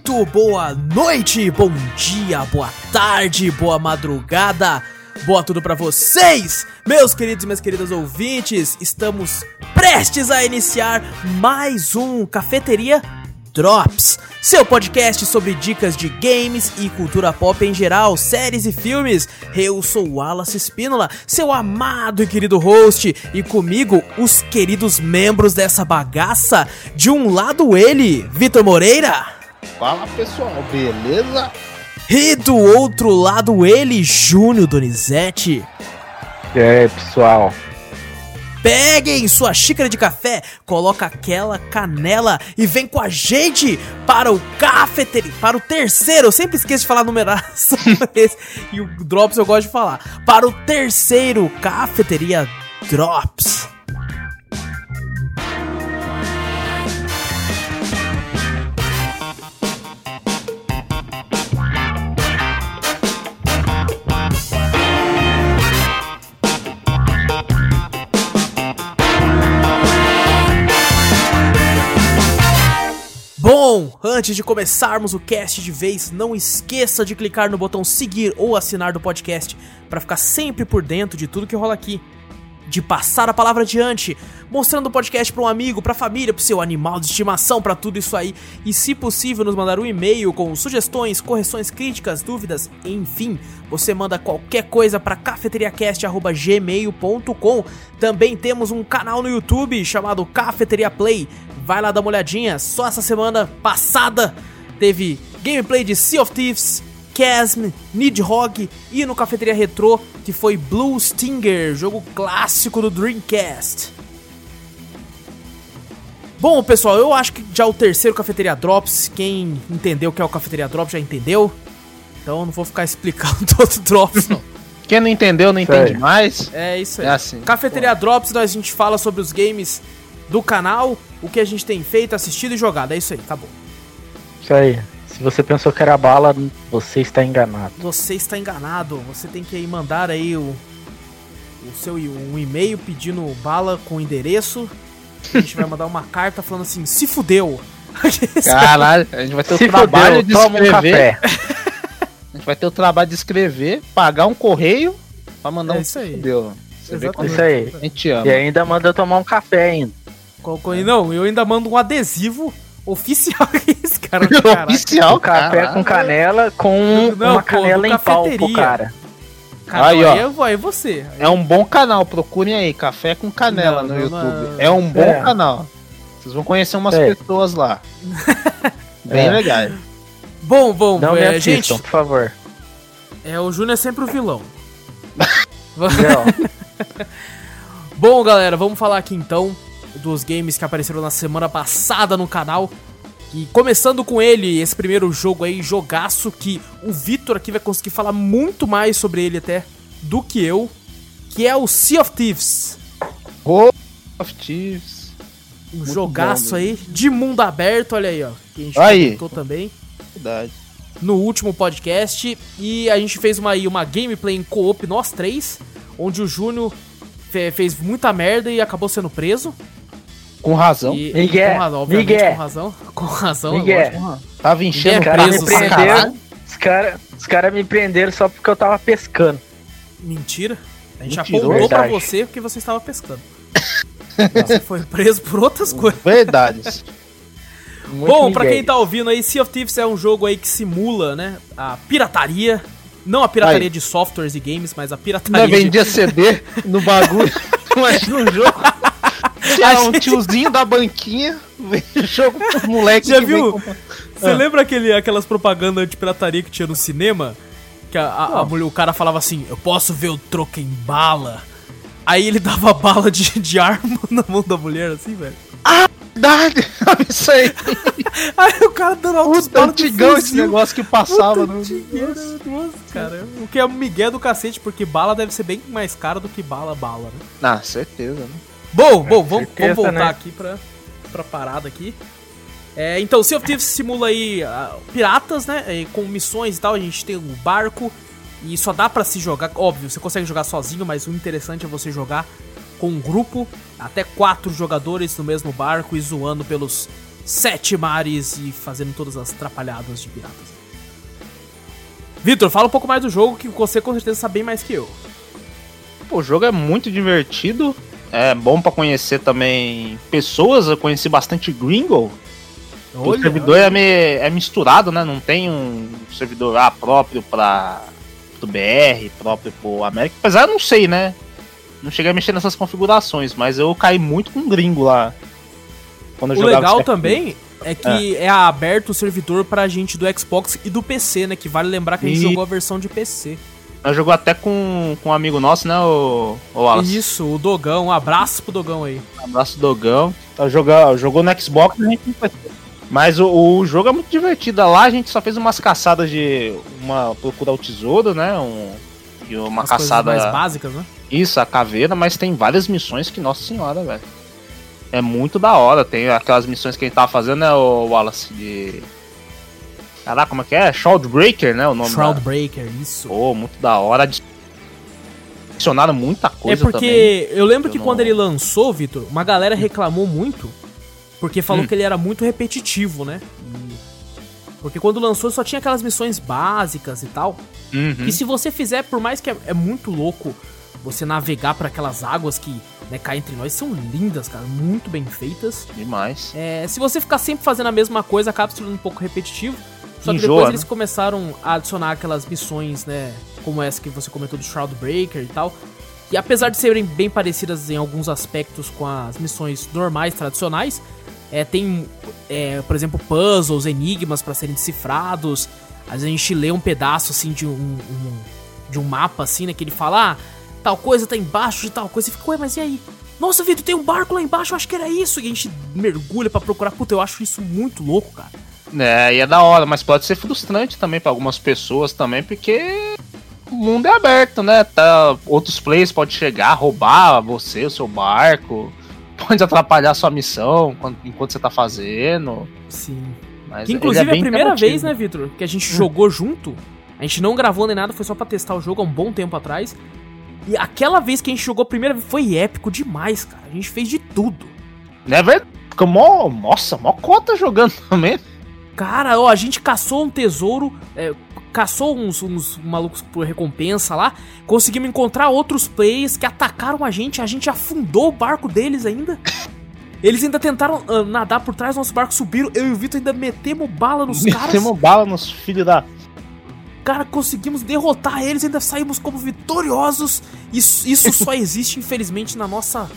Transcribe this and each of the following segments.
Muito boa noite, bom dia, boa tarde, boa madrugada, boa tudo pra vocês, meus queridos e minhas queridas ouvintes. Estamos prestes a iniciar mais um Cafeteria Drops, seu podcast sobre dicas de games e cultura pop em geral, séries e filmes. Eu sou Wallace Espínola, seu amado e querido host, e comigo os queridos membros dessa bagaça. De um lado ele, Vitor Moreira. Fala pessoal, beleza? E do outro lado ele, Júnior Donizete. E aí, pessoal? Peguem sua xícara de café, coloca aquela canela e vem com a gente para o cafeteria, para o terceiro, eu sempre esqueço de falar numeração e o Drops eu gosto de falar, para o terceiro cafeteria Drops. Bom, antes de começarmos o cast de vez, não esqueça de clicar no botão seguir ou assinar do podcast para ficar sempre por dentro de tudo que rola aqui. De passar a palavra adiante, mostrando o podcast para um amigo, para a família, para seu animal de estimação, para tudo isso aí. E se possível, nos mandar um e-mail com sugestões, correções, críticas, dúvidas, enfim, você manda qualquer coisa para cafeteriacast@gmail.com. Também temos um canal no YouTube chamado Cafeteria Play vai lá dar uma olhadinha. Só essa semana passada teve gameplay de Sea of Thieves, Chasm, Nidhogg e no Cafeteria Retro, que foi Blue Stinger, jogo clássico do Dreamcast. Bom, pessoal, eu acho que já o terceiro Cafeteria Drops, quem entendeu o que é o Cafeteria Drops já entendeu. Então eu não vou ficar explicando todo o Drops, não. Quem não entendeu, não entende mais. É isso aí. É assim. Cafeteria Drops, nós a gente fala sobre os games do canal, o que a gente tem feito, assistido e jogado. É isso aí, acabou. Isso aí. Se você pensou que era bala, você está enganado. Você está enganado. Você tem que aí mandar aí o, o seu um e-mail pedindo bala com endereço. A gente vai mandar uma carta falando assim, se fudeu. Caralho, a gente vai ter Se o trabalho fudeu, de toma um escrever. café. a gente vai ter o trabalho de escrever, pagar um correio pra mandar É um isso aí. Fudeu. Você vê como Isso aí. a gente ama. E ainda manda tomar um café ainda. Colocou aí, não, eu ainda mando um adesivo oficial esse cara caraca. Oficial, Um café com canela com Não, uma pô, canela em pau pro cafeteria. cara. Cara, Aí, ó. aí, eu vou, aí você. É um bom canal, procurem aí, Café com Canela Não, no YouTube. não. É um bom É. canal. Vocês vão conhecer umas É. pessoas lá. Bem É. legais. Bom, bom, Não me é, assistam, gente, por favor. é, o Júnior é sempre o vilão. Não. Bom, galera, vamos falar aqui então dos games que apareceram na semana passada no canal. E começando com ele, esse primeiro jogo aí, jogaço, que o Vitor aqui vai conseguir falar muito mais sobre ele até do que eu, que é o Sea of Thieves. Go of Thieves. Um Muito jogaço bom, aí, de mundo aberto, olha aí, ó. Que a gente Aí. comentou também Verdade. no último podcast. E a gente fez uma, aí, uma gameplay em co-op, nós três, onde o Júnior fe- fez muita merda e acabou sendo preso. Com razão. E, Miguel, com razão, obviamente, Miguel. com razão. Com razão, Miguel. lógico. Tava enchendo é preso, me prenderam. Os caras os cara me prenderam só porque eu tava pescando. Mentira. A gente Mentiroso. apontou pra você porque você estava pescando. você foi preso por outras coisas. Verdades. Bom, pra Miguel. quem tá ouvindo aí, Sea of Thieves é um jogo aí que simula, né, a pirataria. Não a pirataria Aí. de softwares e games, mas a Ainda pirataria de... vendia CD no bagulho. Imagina um jogo. Tinha um tiozinho da banquinha. Jogo pros moleques Já viu? Você Ah. lembra aquele, aquelas propagandas de pirataria que tinha no cinema? Que a, a- a mulher, o cara falava assim, eu posso ver o troco em bala. Aí ele dava bala de, de arma na mão da mulher, assim, velho. Verdade. Isso aí. Aí o cara dando altos Puta, antigão esse negócio que passava no. Dinheiro, nossa, cara. O que é um migué do cacete, porque bala deve ser bem mais cara do que bala, bala, né? Ah, certeza, né? Bom, bom, vamos, certeza, vamos voltar né? aqui pra, pra parada aqui. É, então, Sea of Thieves simula aí ah, piratas, né? com missões e tal. A gente tem um barco e só dá pra se jogar. Óbvio, você consegue jogar sozinho, mas o interessante é você jogar com um grupo, até quatro jogadores no mesmo barco e zoando pelos sete mares e fazendo todas as atrapalhadas de piratas. Vitor, fala um pouco mais do jogo que você com certeza sabe bem mais que eu. Pô, o jogo é muito divertido. É bom pra conhecer também pessoas. Eu conheci bastante gringo. o servidor é, é misturado, né? Não tem um servidor A próprio pra do BR, próprio pro América. Apesar, eu não sei, né? Não cheguei a mexer nessas configurações, mas eu caí muito com gringo lá. Quando O legal também é que é. aberto o servidor pra gente do Xbox e do PC, né? Que vale lembrar que a gente E- jogou a versão de PC. Nós jogou até com, com um amigo nosso, né, o, o Wallace? Isso, o Dogão, um abraço pro Dogão aí. Um abraço, Dogão. Tá, jogou, jogou no Xbox, a gente não foi. Mas o, o jogo é muito divertido. Lá a gente só fez umas caçadas de uma procurar o tesouro, né? Um, e uma As caçada. mais básicas, né? Isso, a caveira, mas tem várias missões que, nossa senhora, velho. É muito da hora. Tem aquelas missões que a gente tava fazendo, né, o Wallace? De. Caraca, como é que é? Shroudbreaker, né? O nome da... Shroudbreaker, isso. Pô, muito da hora. Adicionaram muita É coisa porque eu lembro Eu que não- quando ele lançou, Vitor, uma galera reclamou muito, porque falou Hum. que ele era muito repetitivo, né? Porque quando lançou só tinha aquelas missões básicas e tal. também. Uhum. E se você fizer, por mais que é, é muito louco você navegar por aquelas águas que né, caem entre nós, são lindas, cara, muito bem feitas. Demais. É, se você ficar sempre fazendo a mesma coisa, acaba se tornando um pouco repetitivo. Só que Enjoa, depois né? eles começaram a adicionar aquelas missões, né? Como essa que você comentou do Shroudbreaker e tal. E apesar de serem bem parecidas em alguns aspectos com as missões normais, tradicionais, é, tem, é, por exemplo, puzzles, enigmas pra serem decifrados. Às vezes a gente lê um pedaço assim de um, um- de um mapa, assim, né? Que ele fala, ah, tal coisa tá embaixo de tal coisa. E fica, ué, mas e aí? Nossa, Vitor, tem um barco lá embaixo, eu acho que era isso. E a gente mergulha pra procurar. Puta, eu acho isso muito louco, cara. É, e é da hora, mas pode ser frustrante também pra algumas pessoas também, porque o mundo é aberto, né? Tá, outros players podem chegar, roubar você, o seu barco, pode atrapalhar a sua missão quando- enquanto você tá fazendo. Sim. Mas Que inclusive é a bem primeira vez, né, Vitor, que a gente jogou junto. A gente não gravou nem nada, foi só pra testar o jogo há um bom tempo atrás. E aquela vez que a gente jogou a primeira vez foi épico demais, cara. A gente fez de tudo. Né, velho? Fica mó, nossa, mó cota jogando também. Cara, ó, a gente caçou um tesouro, é, caçou uns, uns malucos por recompensa lá, conseguimos encontrar outros players que atacaram a gente, a gente afundou o barco deles ainda. Eles ainda tentaram ah, nadar por trás do nosso barco, subiram, eu e o Vitor ainda metemos bala nos caras. Metemos bala nos filhos da. Cara, conseguimos derrotar eles, ainda saímos como vitoriosos. Isso, isso só existe, infelizmente, na nossa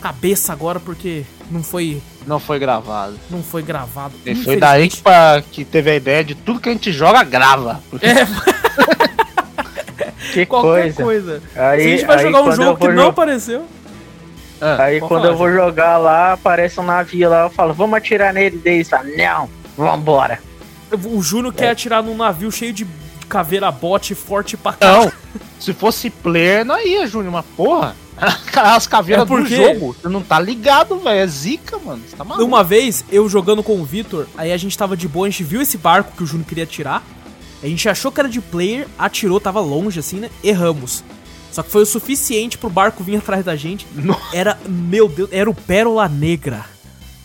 cabeça agora, porque não foi, Não foi gravado. não foi gravado. E foi daí que, pra- que teve a ideia de tudo que a gente joga, grava. Porque É, Que qualquer coisa. coisa. Aí, Se a gente vai aí jogar um quando eu jogo que vou não apareceu. Ah, Aí quando falar, eu vou jogar lá, aparece um navio lá, eu falo, vamos atirar nele, daí eles falam, não, vambora. O Júnior É. quer atirar num navio cheio de caveira bote forte pra cá. Não, se fosse player, não ia, Júnior, mas porra. As caveiras É do porque- jogo, você não tá ligado, velho. É zica, mano. Você tá maluco. Uma vez, eu jogando com o Vitor, aí a gente tava de boa, a gente viu esse barco que o Júnior queria atirar. A gente achou que era de player, atirou, tava longe assim, né? Erramos. Só que foi o suficiente pro barco vir atrás da gente. Nossa. Era, meu Deus, era o Pérola Negra.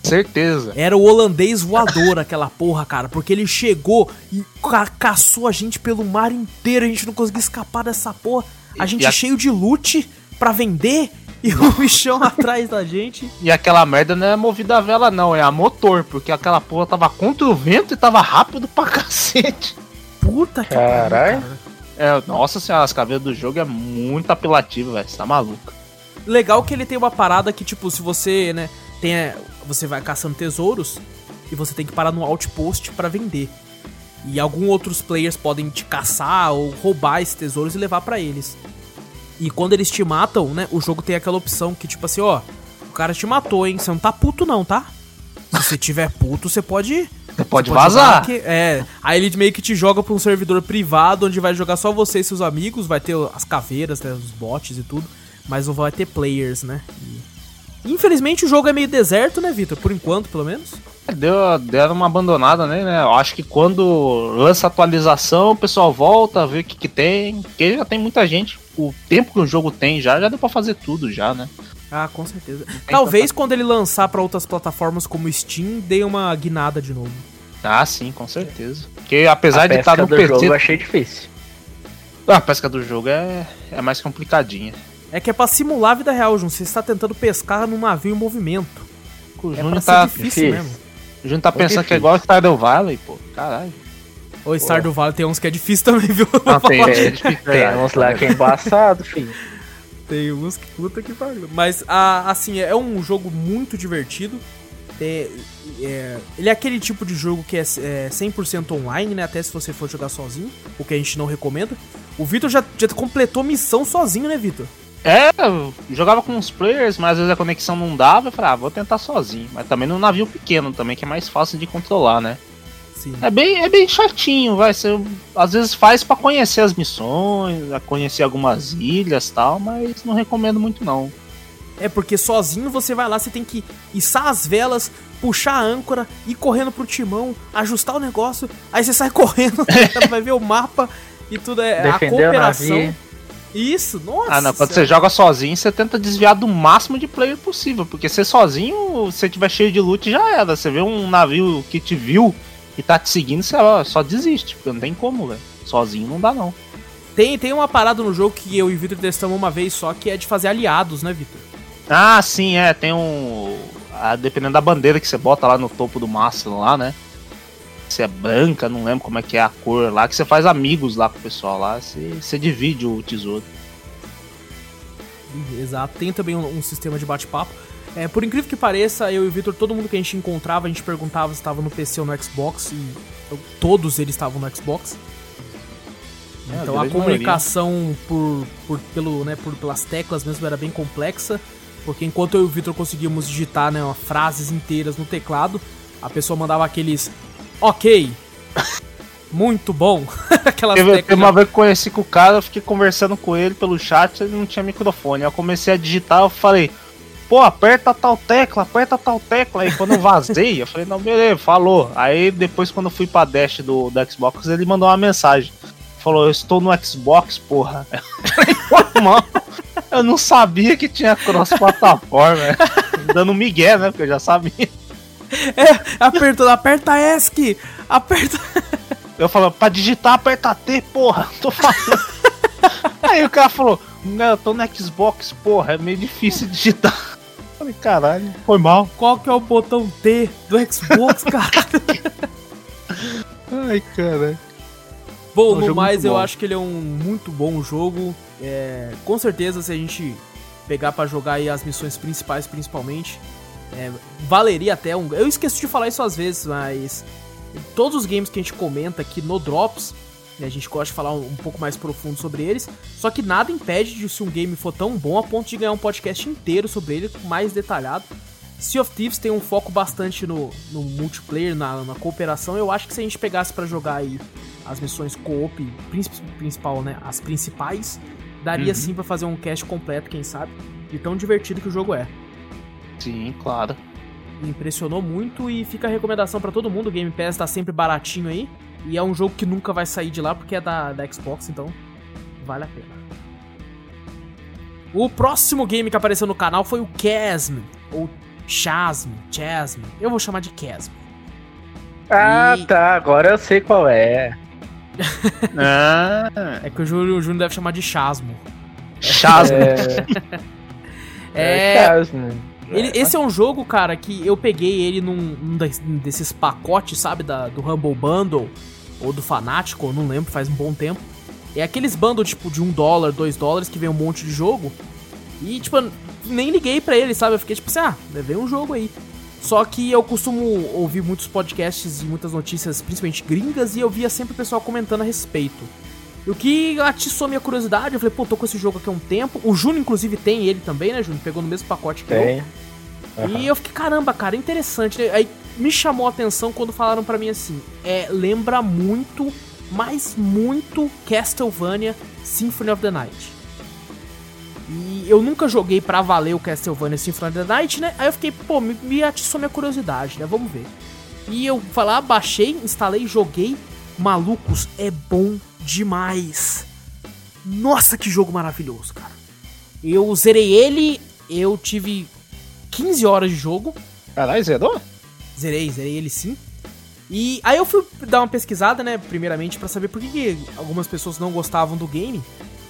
Certeza. Era o holandês voador, aquela porra, cara. Porque ele chegou e ca caçou a gente pelo mar inteiro. A gente não conseguia escapar dessa porra. A gente a- cheio de loot pra vender e o bichão atrás da gente. E aquela merda não é movida a vela, não. É a motor, porque aquela porra tava contra o vento e tava rápido pra cacete. Puta que Caralho. É, nossa senhora, as caveiras do jogo é muito apelativo, velho. Você tá maluco. Legal que ele tem uma parada que, tipo, se você, né, tem. é, Você vai caçando tesouros e você tem que parar no outpost pra vender. E alguns outros players podem te caçar ou roubar esses tesouros e levar pra eles. E quando eles te matam, né, o jogo tem aquela opção que, tipo assim, ó, o cara te matou, hein? Você não tá puto, não, tá? Se você tiver puto, você pode. Você pode você vazar. aqui. é. Aí ele meio que te joga pra um servidor privado, onde vai jogar só você e seus amigos, vai ter as caveiras, né, os bots e tudo, mas não vai ter players, né? E- Infelizmente o jogo é meio deserto, né, Vitor? Por enquanto, pelo menos. Deu, deram uma abandonada, né, né? Eu acho que quando lança atualização, o pessoal volta, vê o que, que tem. Porque já tem muita gente. O tempo que o jogo tem já, já deu pra fazer tudo já, né? Ah, com certeza. Talvez tanta... quando ele lançar para outras plataformas como Steam, dê uma guinada de novo. Ah, sim, com certeza. Porque apesar a de estar no do PC. Jogo eu achei difícil. Ah, a pesca do jogo é, é mais complicadinha. É que é pra simular a vida real, Jun. Você está tentando pescar num navio em movimento. O é Júnior tá difícil, difícil mesmo. O Júnior tá pensando que é igual Stardew Valley, pô. Caralho. O Stardew Valley tem uns que é difícil também, viu? Não, tem, é difícil. tem uns lá que é embaçado, filho. Tem uns que puta que pariu. Mas, assim, é um jogo muito divertido. É, é, ele é aquele tipo de jogo que é, é 100% online, né? Até se você for jogar sozinho, o que a gente não recomenda. O Vitor já, já completou missão sozinho, né, Vitor? É, jogava com os players, mas às vezes a conexão não dava. Eu falei, ah, vou tentar sozinho. Mas também num navio pequeno também, que é mais fácil de controlar, né? Sim. É bem, é bem chatinho, vai. Você, às vezes faz para conhecer as missões, conhecer algumas ilhas tal, mas não recomendo muito não. É porque sozinho você vai lá, você tem que içar as velas, puxar a âncora, ir correndo pro timão, ajustar o negócio, aí você sai correndo, vai ver o mapa e tudo é Defender a cooperação. Isso, nossa. Ah, não, quando você joga sozinho, você tenta desviar do máximo de player possível, porque você sozinho, se tiver cheio de loot, já era. Você vê um navio que te viu, e tá te seguindo, você só desiste, porque não tem como, velho. Sozinho não dá, não. Tem, tem uma parada no jogo que eu e o Vitor testamos uma vez só, que é de fazer aliados, né, Vitor? Ah, sim, é. Tem um. Ah, dependendo da bandeira que você bota lá no topo do mastro lá, né? Se é branca, não lembro como é que é a cor lá, que você faz amigos lá com o pessoal lá, você, você divide o tesouro. Exato, tem também um, um sistema de bate-papo. É, por incrível que pareça, eu e o Victor, todo mundo que a gente encontrava, a gente perguntava se estava no PC ou no Xbox, e todos eles estavam no Xbox. É, então a comunicação por, por, pelo, né, por, pelas teclas mesmo era bem complexa, porque enquanto eu e o Victor conseguíamos digitar né, frases inteiras no teclado, a pessoa mandava aqueles ok, muito bom. Aquelas teve uma vez que conheci com o cara, eu fiquei conversando com ele pelo chat, ele não tinha microfone. Eu comecei a digitar, eu falei, pô, aperta tal tecla, aperta tal tecla. Aí quando eu vazei, eu falei, não, beleza, falou. Aí depois, quando eu fui pra Dash do, do Xbox, ele mandou uma mensagem. Falou, eu estou no Xbox, porra. Eu mano, eu não sabia que tinha cross-plataforma. Dando migué, né? Porque eu já sabia. É, aperta, aperta ESC, aperta. Eu falo, pra digitar, aperta T, porra, tô falando. Aí o cara falou, não, eu tô no Xbox, porra, é meio difícil digitar. Falei, caralho, foi mal. Qual que é o botão T do Xbox, cara? Ai, cara. Bom, é um no mais, eu acho que ele é um muito bom jogo. É, com certeza, se a gente pegar para jogar aí as missões principais, principalmente, é, valeria até um. Eu esqueço de falar isso às vezes, mas todos os games que a gente comenta aqui no Drops, a gente gosta de falar um, um, pouco mais profundo sobre eles. Só que nada impede de se um game for tão bom a ponto de ganhar um podcast inteiro sobre ele, mais detalhado. Sea of Thieves tem um foco bastante no, no multiplayer, na, na, cooperação. Eu acho que se a gente pegasse para jogar aí as missões co-op principal, né, as principais, daria uhum. sim para fazer um cast completo, quem sabe, de tão divertido que o jogo é. Sim, claro. Me impressionou muito e fica a recomendação para todo mundo. O Game Pass tá sempre baratinho aí. E é um jogo que nunca vai sair de lá porque é da, da Xbox, então vale a pena. O próximo game que apareceu no canal foi o Chasm, ou Chasm, Chasm. Eu vou chamar de Chasm. Ah, e... tá, agora eu sei qual é. ah. É que o Júnior, o Júnior deve chamar de Chasmo. Chasmo. É, é, é Chasmo. Ele, esse é um jogo, cara, que eu peguei ele num, num desses pacotes, sabe, da, do Humble Bundle ou do Fanático, não lembro, faz um bom tempo. É aqueles bundles, tipo, de um dólar, dois dólares, que vem um monte de jogo. E, tipo, nem liguei pra ele, sabe? Eu fiquei tipo assim, ah, levei um jogo aí. Só que eu costumo ouvir muitos podcasts e muitas notícias, principalmente gringas, e eu via sempre o pessoal comentando a respeito. E o que atiçou minha curiosidade, eu falei, pô, tô com esse jogo aqui há um tempo. O Júnior, inclusive, tem ele também, né, Júnior? Pegou no mesmo pacote que tem. eu. Uhum. E eu fiquei, caramba, cara, interessante. Aí me chamou a atenção quando falaram para mim assim: é, lembra muito, mas muito Castlevania Symphony of the Night. E eu nunca joguei pra valer o Castlevania Symphony of the Night, né? Aí eu fiquei, pô, me, me atiçou minha curiosidade, né? Vamos ver. E eu lá, baixei, instalei, joguei. Malucos, é bom demais. Nossa, que jogo maravilhoso, cara. Eu zerei ele eu tive 15 horas de jogo. Caralho, zerou? Zerei, zerei ele sim. E aí eu fui dar uma pesquisada, né, primeiramente, para saber por que, que algumas pessoas não gostavam do game.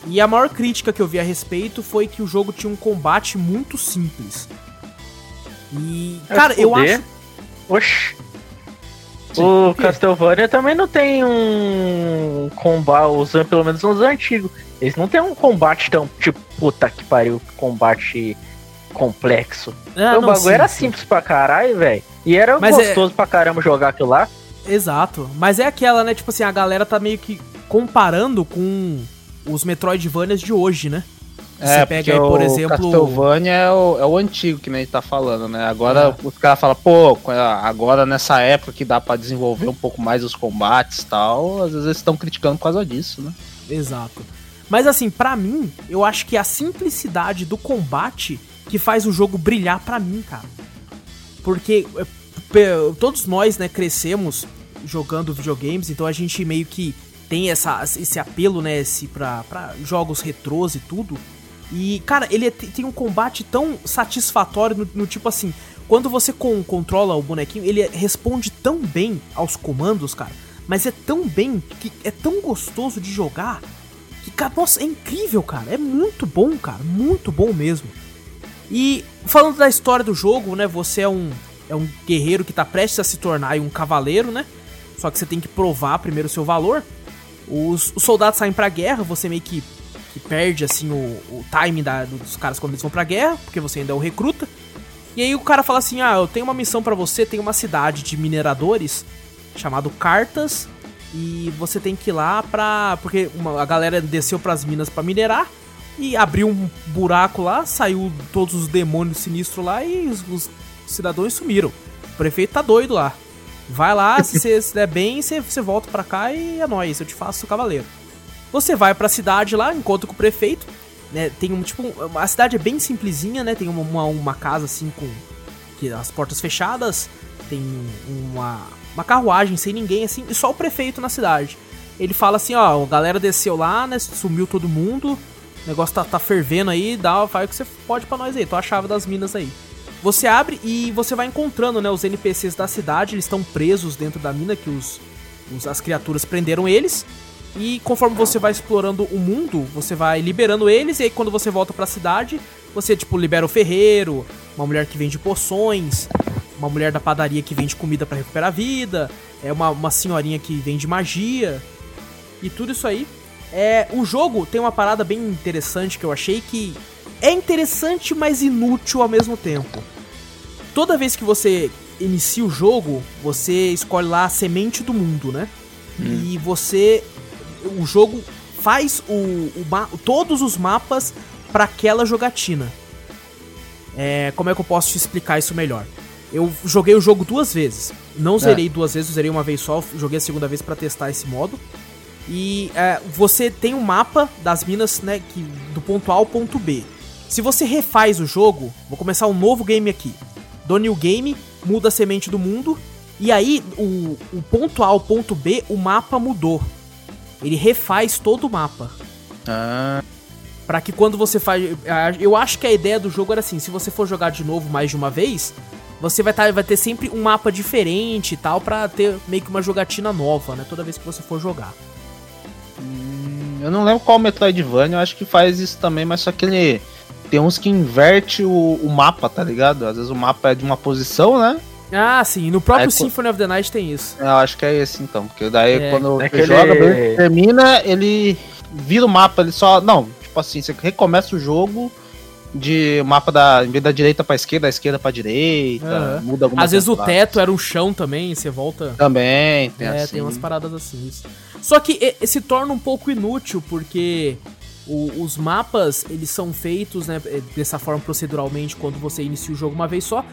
E a maior crítica que eu vi a respeito foi que o jogo tinha um combate muito simples. E, cara, eu acho. Oxi. O? Castlevania também não tem um combate, usando pelo menos nos antigos. Eles não tem um combate tão, tipo, puta que pariu, combate complexo. Ah, o bagulho sim, era sim. simples pra caralho, velho. E era Mas é- gostoso pra caramba jogar aquilo lá. Exato. Mas é aquela, né? Tipo assim, a galera tá meio que comparando com os Metroidvanias de hoje, né? Você pega aí, por o exemplo. Castlevania é o, é o antigo que nem a gente tá falando, né? Agora É. os caras falam, pô, agora nessa época que dá pra desenvolver um pouco mais os combates e tal, às vezes eles estão criticando por causa disso, né? Exato. Mas assim, pra mim, eu acho que é a simplicidade do combate que faz o jogo brilhar pra mim, cara. Porque é, todos nós, né, crescemos jogando videogames, então a gente meio que tem essa, esse apelo, né, esse pra, pra jogos retrôs e tudo. E, cara, ele é- tem um combate tão satisfatório no, no tipo assim, quando você con- controla o bonequinho, ele responde tão bem aos comandos, cara. Mas é tão bem, que é tão gostoso de jogar, que, cara, nossa, é incrível, cara. É muito bom, cara. Muito bom mesmo. E falando da história do jogo, né? Você é um, é um guerreiro que tá prestes a se tornar um cavaleiro, né? Só que você tem que provar primeiro o seu valor. Os, os soldados saem pra guerra, você meio que, que perde assim o, o timing da- dos caras quando eles vão pra guerra, porque você ainda é um recruta. E aí o cara fala assim: Ah, eu tenho uma missão pra você, tem uma cidade de mineradores chamado Cartas. E você tem que ir lá pra. Porque uma- a galera desceu pras minas pra minerar. E abriu um buraco lá, saiu todos os demônios sinistros lá e os, os cidadãos sumiram. O prefeito tá doido lá. Vai lá, se você der bem, você volta pra cá e é nóis, eu te faço cavaleiro. Você vai pra cidade lá, encontra com o prefeito. Né, tem um tipo. A cidade é bem simplesinha, né? Tem uma, uma, uma casa assim com. Que as portas fechadas. Tem uma, uma carruagem sem ninguém, assim, e só o prefeito na cidade. Ele fala assim, ó, a galera desceu lá, né? Sumiu todo mundo. O negócio tá, tá fervendo aí, dá, vai o que você pode pra nós aí, tô a chave das minas aí. Você abre e você vai encontrando, né, os NPCs da cidade, eles estão presos dentro da mina, que os, os- as criaturas prenderam eles. E conforme você vai explorando o mundo, você vai liberando eles, e aí quando você volta pra cidade, você, tipo, libera o ferreiro, uma mulher que vende poções, uma mulher da padaria que vende comida pra recuperar a vida, é uma, uma senhorinha que vende magia, e tudo isso aí. É, o jogo tem uma parada bem interessante que eu achei que é interessante, mas inútil ao mesmo tempo. Toda vez que você inicia o jogo, você escolhe lá a semente do mundo, né? E você. O jogo faz o, o todos os mapas para aquela jogatina. É, como é que eu posso te explicar isso melhor? Eu joguei o jogo duas vezes. Não zerei duas vezes, eu zerei uma vez só, joguei a segunda vez pra testar esse modo. E é, você tem um mapa das minas, né, que, do ponto A ao ponto B. Se você refaz o jogo, vou começar um novo game aqui. Do New Game, muda a semente do mundo. E aí, o, o ponto A ao ponto B, o mapa mudou. Ele refaz todo o mapa. Ah, Pra que quando você faz. Eu acho que a ideia do jogo era assim: se você for jogar de novo mais de uma vez, você vai, tá, vai ter sempre um mapa diferente e tal, pra ter meio que uma jogatina nova, né? Toda vez que você for jogar. eu não lembro qual Metroidvania, eu acho que faz isso também, mas só que ele tem uns que inverte o, o mapa, tá ligado? Às vezes o mapa é de uma posição, né? Ah, sim, no próprio Aí, Symphony of the Night tem isso. Eu acho que é esse então, porque daí É, quando você aquele- joga, beleza, termina, ele vira o mapa, ele só. Não, tipo assim, você recomeça o jogo de mapa da. Em vez da direita pra esquerda, da esquerda pra direita, Aham. muda algumas Às vezes o teto era um chão também, e você volta. Também, tem é, assim. tem umas paradas assim. Isso. Só que e- se torna um pouco inútil, porque o- os mapas, eles são feitos, né, dessa forma proceduralmente, quando você inicia o jogo uma vez só.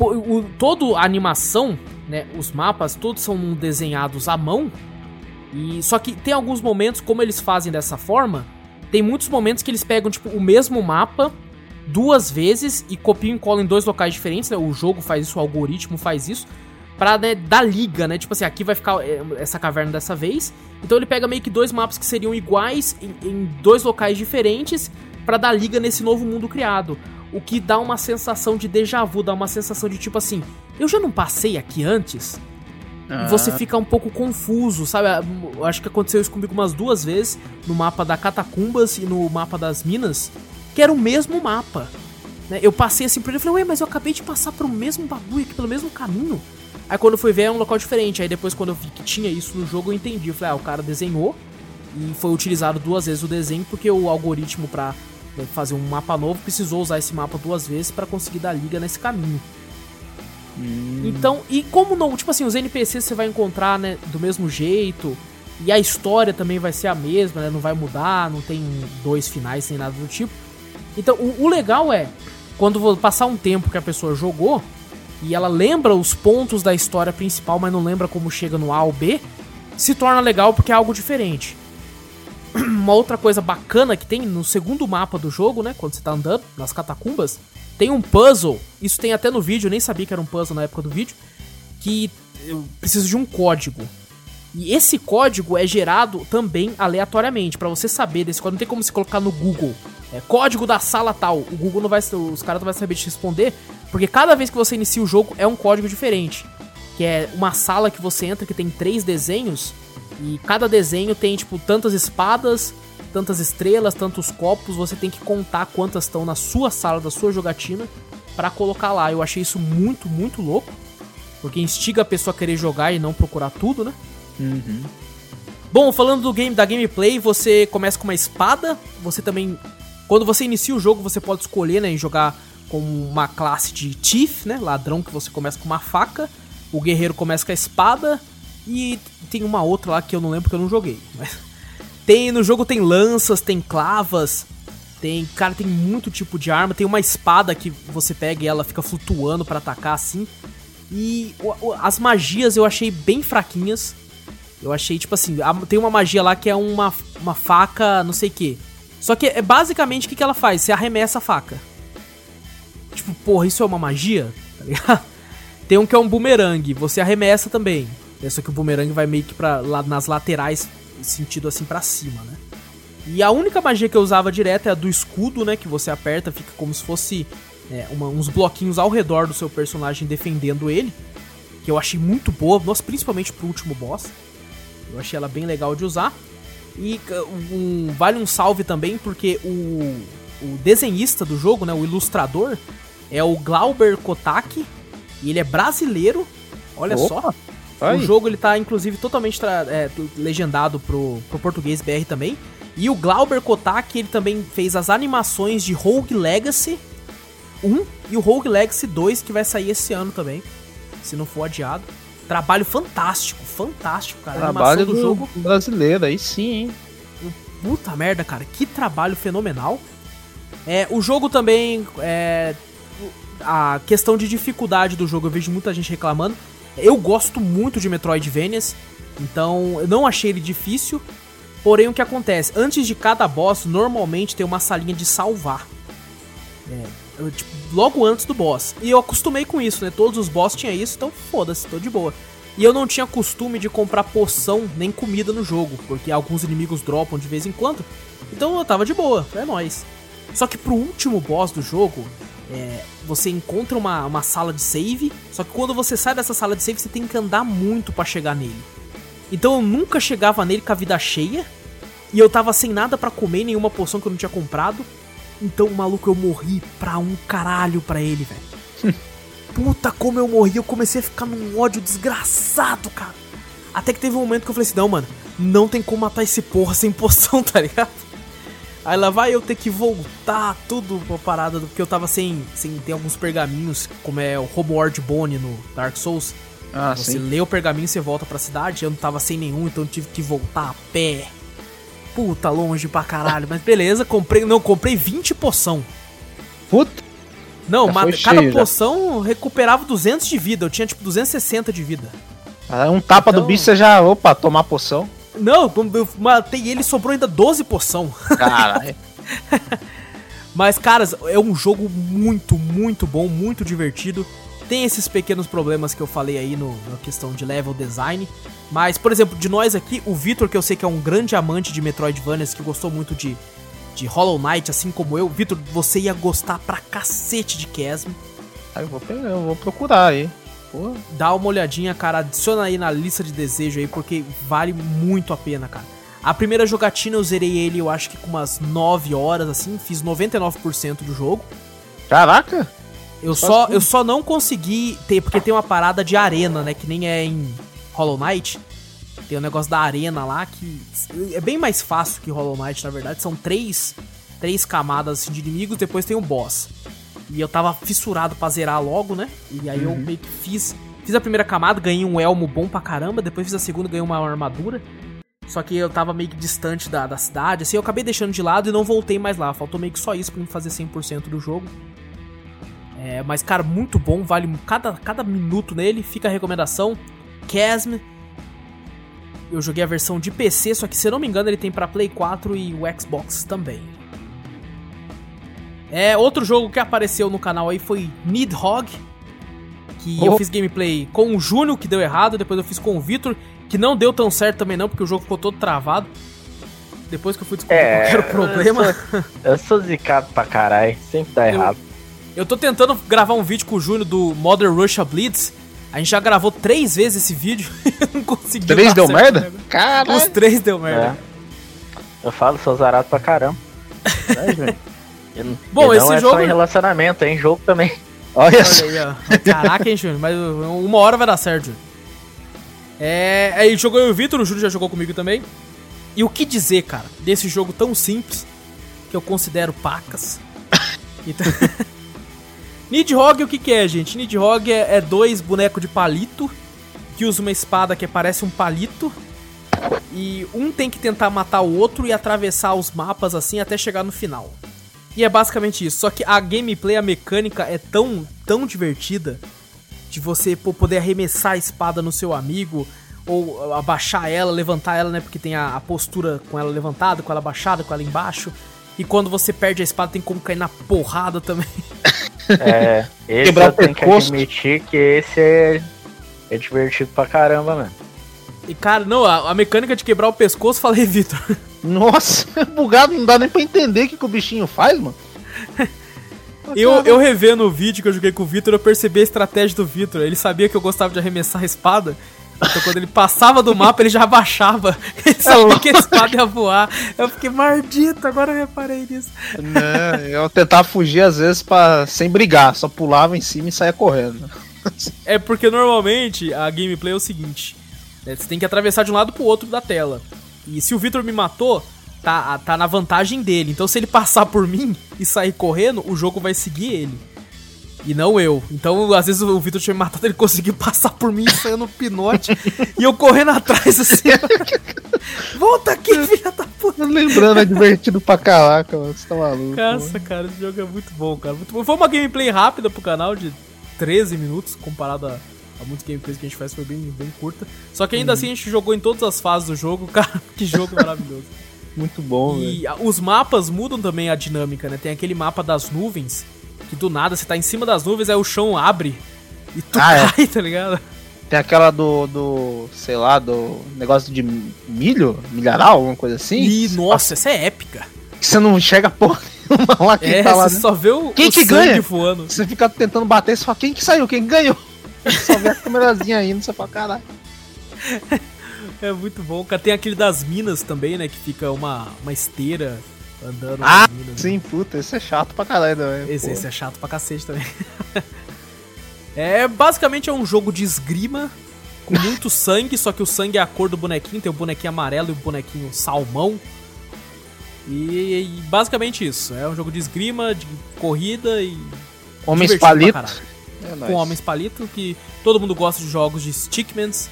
O, todo a animação, né, os mapas, todos são desenhados à mão. E só que tem alguns momentos, como eles fazem dessa forma, tem muitos momentos que eles pegam, tipo, o mesmo mapa duas vezes e copiam e colam em dois locais diferentes, né? O jogo faz isso, o algoritmo faz isso pra né, dar liga, né? Tipo assim, aqui vai ficar é, essa caverna dessa vez. Então ele pega meio que dois mapas que seriam iguais em, em dois locais diferentes pra dar liga nesse novo mundo criado. O que dá uma sensação de déjà vu, dá uma sensação de tipo assim, eu já não passei aqui antes? Ah. Você fica um pouco confuso, sabe? Eu acho que aconteceu isso comigo umas duas vezes, no mapa da Catacumbas e no mapa das Minas, que era o mesmo mapa. Né? Eu passei assim por ele e falei, ué, mas eu acabei de passar pelo mesmo bagulho aqui, pelo mesmo caminho. Aí quando eu fui ver é um local diferente. Aí depois quando eu vi que tinha isso no jogo, eu entendi. Eu falei, ah, o cara desenhou e foi utilizado duas vezes o desenho porque o algoritmo pra né, fazer um mapa novo precisou usar esse mapa duas vezes para conseguir dar liga nesse caminho. Hum. Então, e como não, tipo assim, os NPCs você vai encontrar, né, do mesmo jeito, e a história também vai ser a mesma, né, não vai mudar, não tem dois finais nem nada do tipo. Então, o, o legal é, quando passar um tempo que a pessoa jogou, e ela lembra os pontos da história principal, mas não lembra como chega no A ou B, se torna legal porque é algo diferente. Uma outra coisa bacana que tem no segundo mapa do jogo, né? Quando você tá andando nas catacumbas, tem um puzzle. Isso tem até no vídeo, eu nem sabia que era um puzzle na época do vídeo. Que eu preciso de um código. E esse código é gerado também aleatoriamente. para você saber desse código, não tem como se colocar no Google. É código da sala tal. O Google não vai. Os caras não vão saber te responder. Porque cada vez que você inicia o jogo é um código diferente. Que é uma sala que você entra que tem três desenhos. E cada desenho tem, tipo, tantas espadas, tantas estrelas, tantos copos. Você tem que contar quantas estão na sua sala, da sua jogatina, para colocar lá. Eu achei isso muito, muito louco. Porque instiga a pessoa a querer jogar e não procurar tudo, né? Uhum. Bom, falando do game da gameplay, você começa com uma espada. Você também. Quando você inicia o jogo, você pode escolher, né? Em jogar com uma classe de Thief, né? Ladrão, que você começa com uma faca. O guerreiro começa com a espada. E tem uma outra lá que eu não lembro porque eu não joguei. Mas tem no jogo tem lanças, tem clavas, tem, cara, tem muito tipo de arma, tem uma espada que você pega e ela fica flutuando para atacar assim. E as magias eu achei bem fraquinhas. Eu achei, tipo assim, tem uma magia lá que é uma, uma faca, não sei que. Só que é basicamente o que, que ela faz? Você arremessa a faca. Tipo, porra, isso é uma magia? Tá ligado? Tem um que é um boomerang, você arremessa também. É só que o boomerang vai meio que pra, lá, nas laterais, sentido assim para cima, né? E a única magia que eu usava direto é a do escudo, né? Que você aperta, fica como se fosse é, uma, uns bloquinhos ao redor do seu personagem defendendo ele. Que eu achei muito boa, nossa, principalmente pro último boss. Eu achei ela bem legal de usar. E um, vale um salve também, porque o, o desenhista do jogo, né? O ilustrador, é o Glauber Kotaki. E ele é brasileiro. Olha Opa. só. O jogo ele tá inclusive totalmente é, legendado pro, pro português BR também. E o Glauber Kotak, ele também fez as animações de Rogue Legacy 1 e o Rogue Legacy 2 que vai sair esse ano também, se não for adiado. Trabalho fantástico, fantástico, cara. Trabalho do, do jogo brasileiro, aí sim, hein? Puta merda, cara, que trabalho fenomenal. É, o jogo também é, a questão de dificuldade do jogo, eu vejo muita gente reclamando. Eu gosto muito de Metroidvanias, então eu não achei ele difícil. Porém, o que acontece? Antes de cada boss, normalmente tem uma salinha de salvar. É, eu, tipo, logo antes do boss. E eu acostumei com isso, né? Todos os boss tinham isso, então foda-se, tô de boa. E eu não tinha costume de comprar poção nem comida no jogo, porque alguns inimigos dropam de vez em quando. Então eu tava de boa, é nóis. Só que pro último boss do jogo, é, você encontra uma, uma sala de save, só que quando você sai dessa sala de save, você tem que andar muito para chegar nele. Então eu nunca chegava nele com a vida cheia, e eu tava sem nada para comer, nenhuma poção que eu não tinha comprado. Então, maluco, eu morri pra um caralho pra ele, velho. Puta como eu morri, eu comecei a ficar num ódio desgraçado, cara. Até que teve um momento que eu falei assim, não, mano, não tem como matar esse porra sem poção, tá ligado? Aí lá vai eu ter que voltar tudo pra parada, porque eu tava sem, sem ter alguns pergaminhos, como é o Homeworld Bone no Dark Souls. Ah, você sim. lê o pergaminho e você volta pra cidade, eu não tava sem nenhum, então eu tive que voltar a pé. Puta, longe pra caralho, mas beleza, comprei, não, comprei 20 poção. Puta. Não, mas cada cheio, poção já. recuperava 200 de vida, eu tinha tipo 260 de vida. Ah, um tapa então... do bicho você já, opa, tomar poção. Não, eu matei ele e sobrou ainda 12 poção. Caralho. Mas, caras, é um jogo muito, muito bom, muito divertido. Tem esses pequenos problemas que eu falei aí no, na questão de level design. Mas, por exemplo, de nós aqui, o Vitor, que eu sei que é um grande amante de Metroidvanias, que gostou muito de de Hollow Knight, assim como eu, Vitor, você ia gostar pra cacete de Chasm. Aí eu vou pegar, eu vou procurar aí. Pô. Dá uma olhadinha, cara, adiciona aí na lista de desejo aí, porque vale muito a pena, cara. A primeira jogatina eu zerei ele, eu acho que com umas 9 horas, assim, fiz 99% do jogo. Caraca! Eu só, eu só não consegui ter, porque tem uma parada de arena, né, que nem é em Hollow Knight. Tem o um negócio da arena lá que é bem mais fácil que Hollow Knight, na verdade. São três, três camadas assim, de inimigos, depois tem o boss. E eu tava fissurado pra zerar logo, né? E aí uhum. eu meio que fiz. Fiz a primeira camada, ganhei um elmo bom pra caramba. Depois fiz a segunda, ganhei uma armadura. Só que eu tava meio que distante da, da cidade, assim, eu acabei deixando de lado e não voltei mais lá. Faltou meio que só isso pra me fazer 100% do jogo. É, mas, cara, muito bom, vale cada, cada minuto nele. Fica a recomendação. Chasm, eu joguei a versão de PC, só que se eu não me engano ele tem para Play 4 e o Xbox também. É, outro jogo que apareceu no canal aí foi Nidhogg, que oh. eu fiz gameplay com o Júnior, que deu errado, depois eu fiz com o Vitor, que não deu tão certo também não, porque o jogo ficou todo travado. Depois que eu fui descobrir é, qual era o problema. Eu sou, eu sou zicado pra caralho, sempre dá errado. Eu, eu tô tentando gravar um vídeo com o Júnior do Modern Russia Blitz, a gente já gravou três vezes esse vídeo e não conseguiu. Três deu merda? Cara. Os três deu merda. É. Eu falo, sou zarado pra caramba. é, Bom, esse é jogo. Só em relacionamento, é em jogo também. Olha, Olha aí, ó. Caraca, hein, Júnior? Mas uma hora vai dar certo, Júnior. É. Aí jogou eu e o Vitor, o Júlio já jogou comigo também. E o que dizer, cara, desse jogo tão simples que eu considero pacas. Então. Nidhogg o que que é, gente? Nidhogg é, é dois bonecos de palito que usa uma espada que parece um palito e um tem que tentar matar o outro e atravessar os mapas assim até chegar no final. E é basicamente isso. Só que a gameplay, a mecânica é tão, tão divertida de você pô, poder arremessar a espada no seu amigo ou abaixar ela, levantar ela, né? Porque tem a, a postura com ela levantada, com ela abaixada, com ela embaixo. E quando você perde a espada, tem como cair na porrada também. É, esse Quebrar eu tenho que admitir que esse é, é divertido pra caramba, mano. E cara, não, a, a mecânica de quebrar o pescoço, falei, Vitor. Nossa, bugado, não dá nem pra entender o que, que o bichinho faz, mano. Eu, eu revendo o vídeo que eu joguei com o Vitor, eu percebi a estratégia do Vitor. Ele sabia que eu gostava de arremessar a espada. Então quando ele passava do mapa, ele já abaixava. Ele sabia que a espada ia voar. Eu fiquei maldito, agora eu reparei nisso. Não, eu tentava fugir às vezes pra, sem brigar, só pulava em cima e saía correndo. É porque normalmente a gameplay é o seguinte: né, você tem que atravessar de um lado pro outro da tela. E se o Victor me matou, tá, tá na vantagem dele. Então se ele passar por mim e sair correndo, o jogo vai seguir ele. E não eu. Então, às vezes o Vitor tinha me matado, ele conseguiu passar por mim saindo no pinote. e eu correndo atrás assim. Volta aqui, filha da puta. Lembrando, é divertido pra caraca, mano. Você tá maluco. Nossa, cara, esse jogo é muito bom, cara. Muito bom. Foi uma gameplay rápida pro canal de 13 minutos, comparado a, a muitos gameplays que a gente faz, foi bem, bem curta. Só que ainda uhum. assim a gente jogou em todas as fases do jogo. Cara, que jogo maravilhoso. Muito bom, E véio. os mapas mudam também a dinâmica, né? Tem aquele mapa das nuvens que do nada você tá em cima das nuvens, aí o chão abre e tu ah, é. cai, é. tá ligado? Tem aquela do, do, sei lá, do negócio de milho, milharal, alguma coisa assim. E, nossa, essa é épica. Que você não enxerga porra nenhuma lá quem é, tá lá. Você só vê o, quem o que ganha? voando. Você fica tentando bater, você fala, quem que saiu, quem ganhou? Só vê a câmerazinha indo, você fala, caralho. É muito bom. Tem aquele das minas também, né? Que fica uma, uma esteira andando ah, minas, sim, né? puta, esse é chato pra caralho também. Esse, esse é chato pra cacete também. é, basicamente é um jogo de esgrima com muito sangue, só que o sangue é a cor do bonequinho, tem o bonequinho amarelo e o bonequinho salmão. E, e basicamente isso, é um jogo de esgrima, de corrida e... Homens palito. É com homens palito, que todo mundo gosta de jogos de stickmans.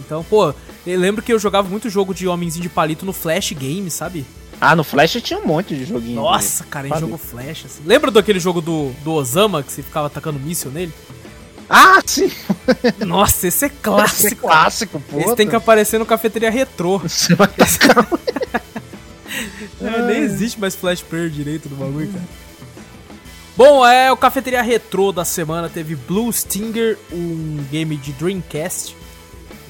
Então, pô, eu lembro que eu jogava muito jogo de homenzinho de palito no Flash Game, sabe? Ah, no Flash tinha um monte de joguinho. Nossa, de... cara, em jogo Flash, assim. Lembra daquele jogo do, do Osama que você ficava atacando míssil nele? Ah, sim! Nosso, esse é clássico. Esse é clássico, pô. Esse tem que aparecer no cafeteria retrô. Você vai tacar... é, nem existe mais Flash Player direito do bagulho, cara. Bom, é o Cafeteria Retrô da semana teve Blue Stinger, um game de Dreamcast.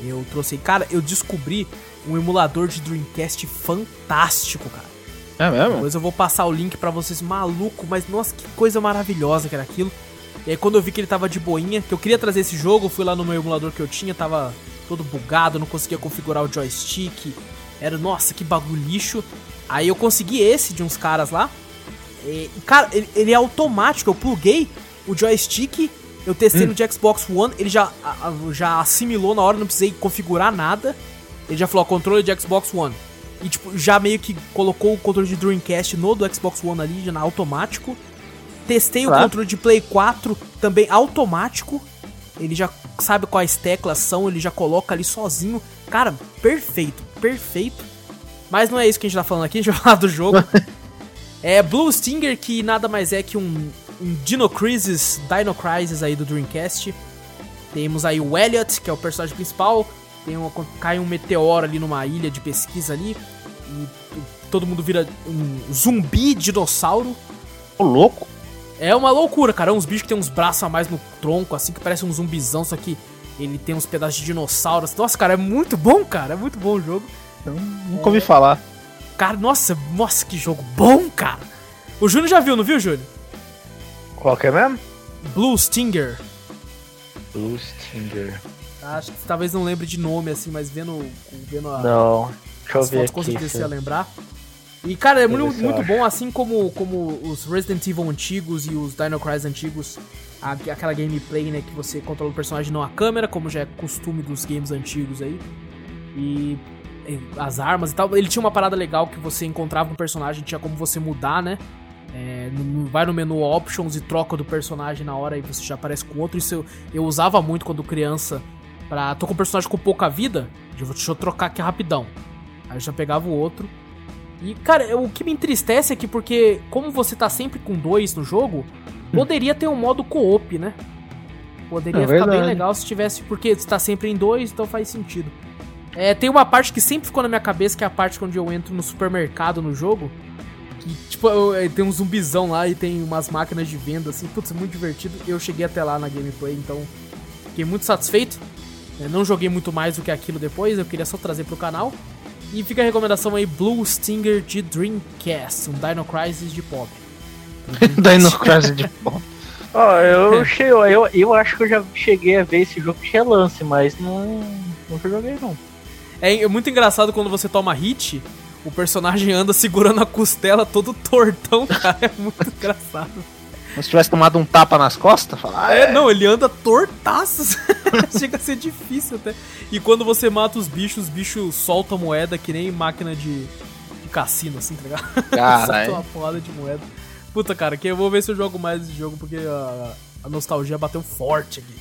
Eu trouxe, cara, eu descobri um emulador de Dreamcast fantástico, cara. É mesmo? Depois eu vou passar o link pra vocês, maluco, mas nossa, que coisa maravilhosa que era aquilo. E aí quando eu vi que ele tava de boinha, que eu queria trazer esse jogo, fui lá no meu emulador que eu tinha, tava todo bugado, não conseguia configurar o joystick. Era, nossa, que bagulho lixo. Aí eu consegui esse de uns caras lá. E, cara, ele, ele é automático, eu pluguei o joystick, eu testei Hum. no de Xbox One, ele já, a- já assimilou na hora, não precisei configurar nada. Ele já falou, ó, controle de Xbox One. E tipo, já meio que colocou o controle de Dreamcast no do Xbox One ali, já na automático. Testei o Tá. controle de Play 4 também automático. Ele já sabe quais teclas são, ele já coloca ali sozinho. Cara, perfeito, perfeito. Mas não é isso que a gente tá falando aqui, a gente vai falar do jogo. é Blue Stinger, que nada mais é que um, um Dino Crisis, Dino Crisis aí do Dreamcast. Temos aí o Elliot, que é o personagem principal. Tem uma, cai um meteoro ali numa ilha de pesquisa ali. E todo mundo vira um zumbi dinossauro. Ô, louco. É uma loucura, cara. É uns bichos que tem uns braços a mais no tronco, assim, que parece um zumbizão, só que ele tem uns pedaços de dinossauros. Nossa, cara, é muito bom, cara. É muito bom o jogo. Nunca ouvi falar. Cara, nossa, nossa, que jogo bom, cara. O Júnior já viu, não viu, Júnior? Qual que é mesmo? Blue Stinger. Blue Stinger. Acho que talvez não lembre de nome, assim, mas vendo, vendo a, Não, deixa eu ver fotos, com aqui. certeza se- você ia lembrar. E, cara, é muito, muito bom, assim como, como os Resident Evil antigos e os Dino Crisis antigos. a- aquela gameplay, né, que você controla o personagem não a câmera, como já é costume dos games antigos aí. E as armas e tal. Ele tinha uma parada legal que você encontrava um personagem, tinha como você mudar, né? É, vai no menu Options e troca do personagem na hora e você já aparece com outro. Isso eu, eu usava muito quando criança. Pra, tô com um personagem com pouca vida, eu vou- deixa eu trocar aqui rapidão. Aí eu já pegava o outro. E, cara, o que me entristece é que porque, como você tá sempre com dois no jogo, poderia ter um modo co-op, né? Poderia É ficar bem legal se tivesse, porque você tá sempre em dois, então faz sentido. É, tem uma parte que sempre ficou na minha cabeça, que é a parte onde eu entro no supermercado no jogo. E, tipo, eu- é, tem um zumbizão lá e tem umas máquinas de venda, assim, putz, muito divertido. Eu cheguei até lá na gameplay, então fiquei muito satisfeito. É, não joguei muito mais do que aquilo depois, eu queria só trazer pro canal. E fica a recomendação aí, Blue Stinger de Dreamcast, um Dino Crisis de pop. Dino Crisis de pó. Ó, eu, che- eu, eu acho que eu já cheguei a ver esse jogo de relance, mas não, nunca joguei não. É, é muito engraçado quando você toma hit, o personagem anda segurando a costela todo tortão, cara, é muito engraçado. Como se tivesse tomado um tapa nas costas, falar. É, não, ele anda tortaço. Chega a ser difícil até. E quando você mata os bichos, os bichos soltam moeda que nem máquina de, de cassino, assim, tá ligado? Solta uma Caralho. porrada de moeda. Puta, cara, que eu vou ver se eu jogo mais esse jogo, porque a, a nostalgia bateu forte aqui.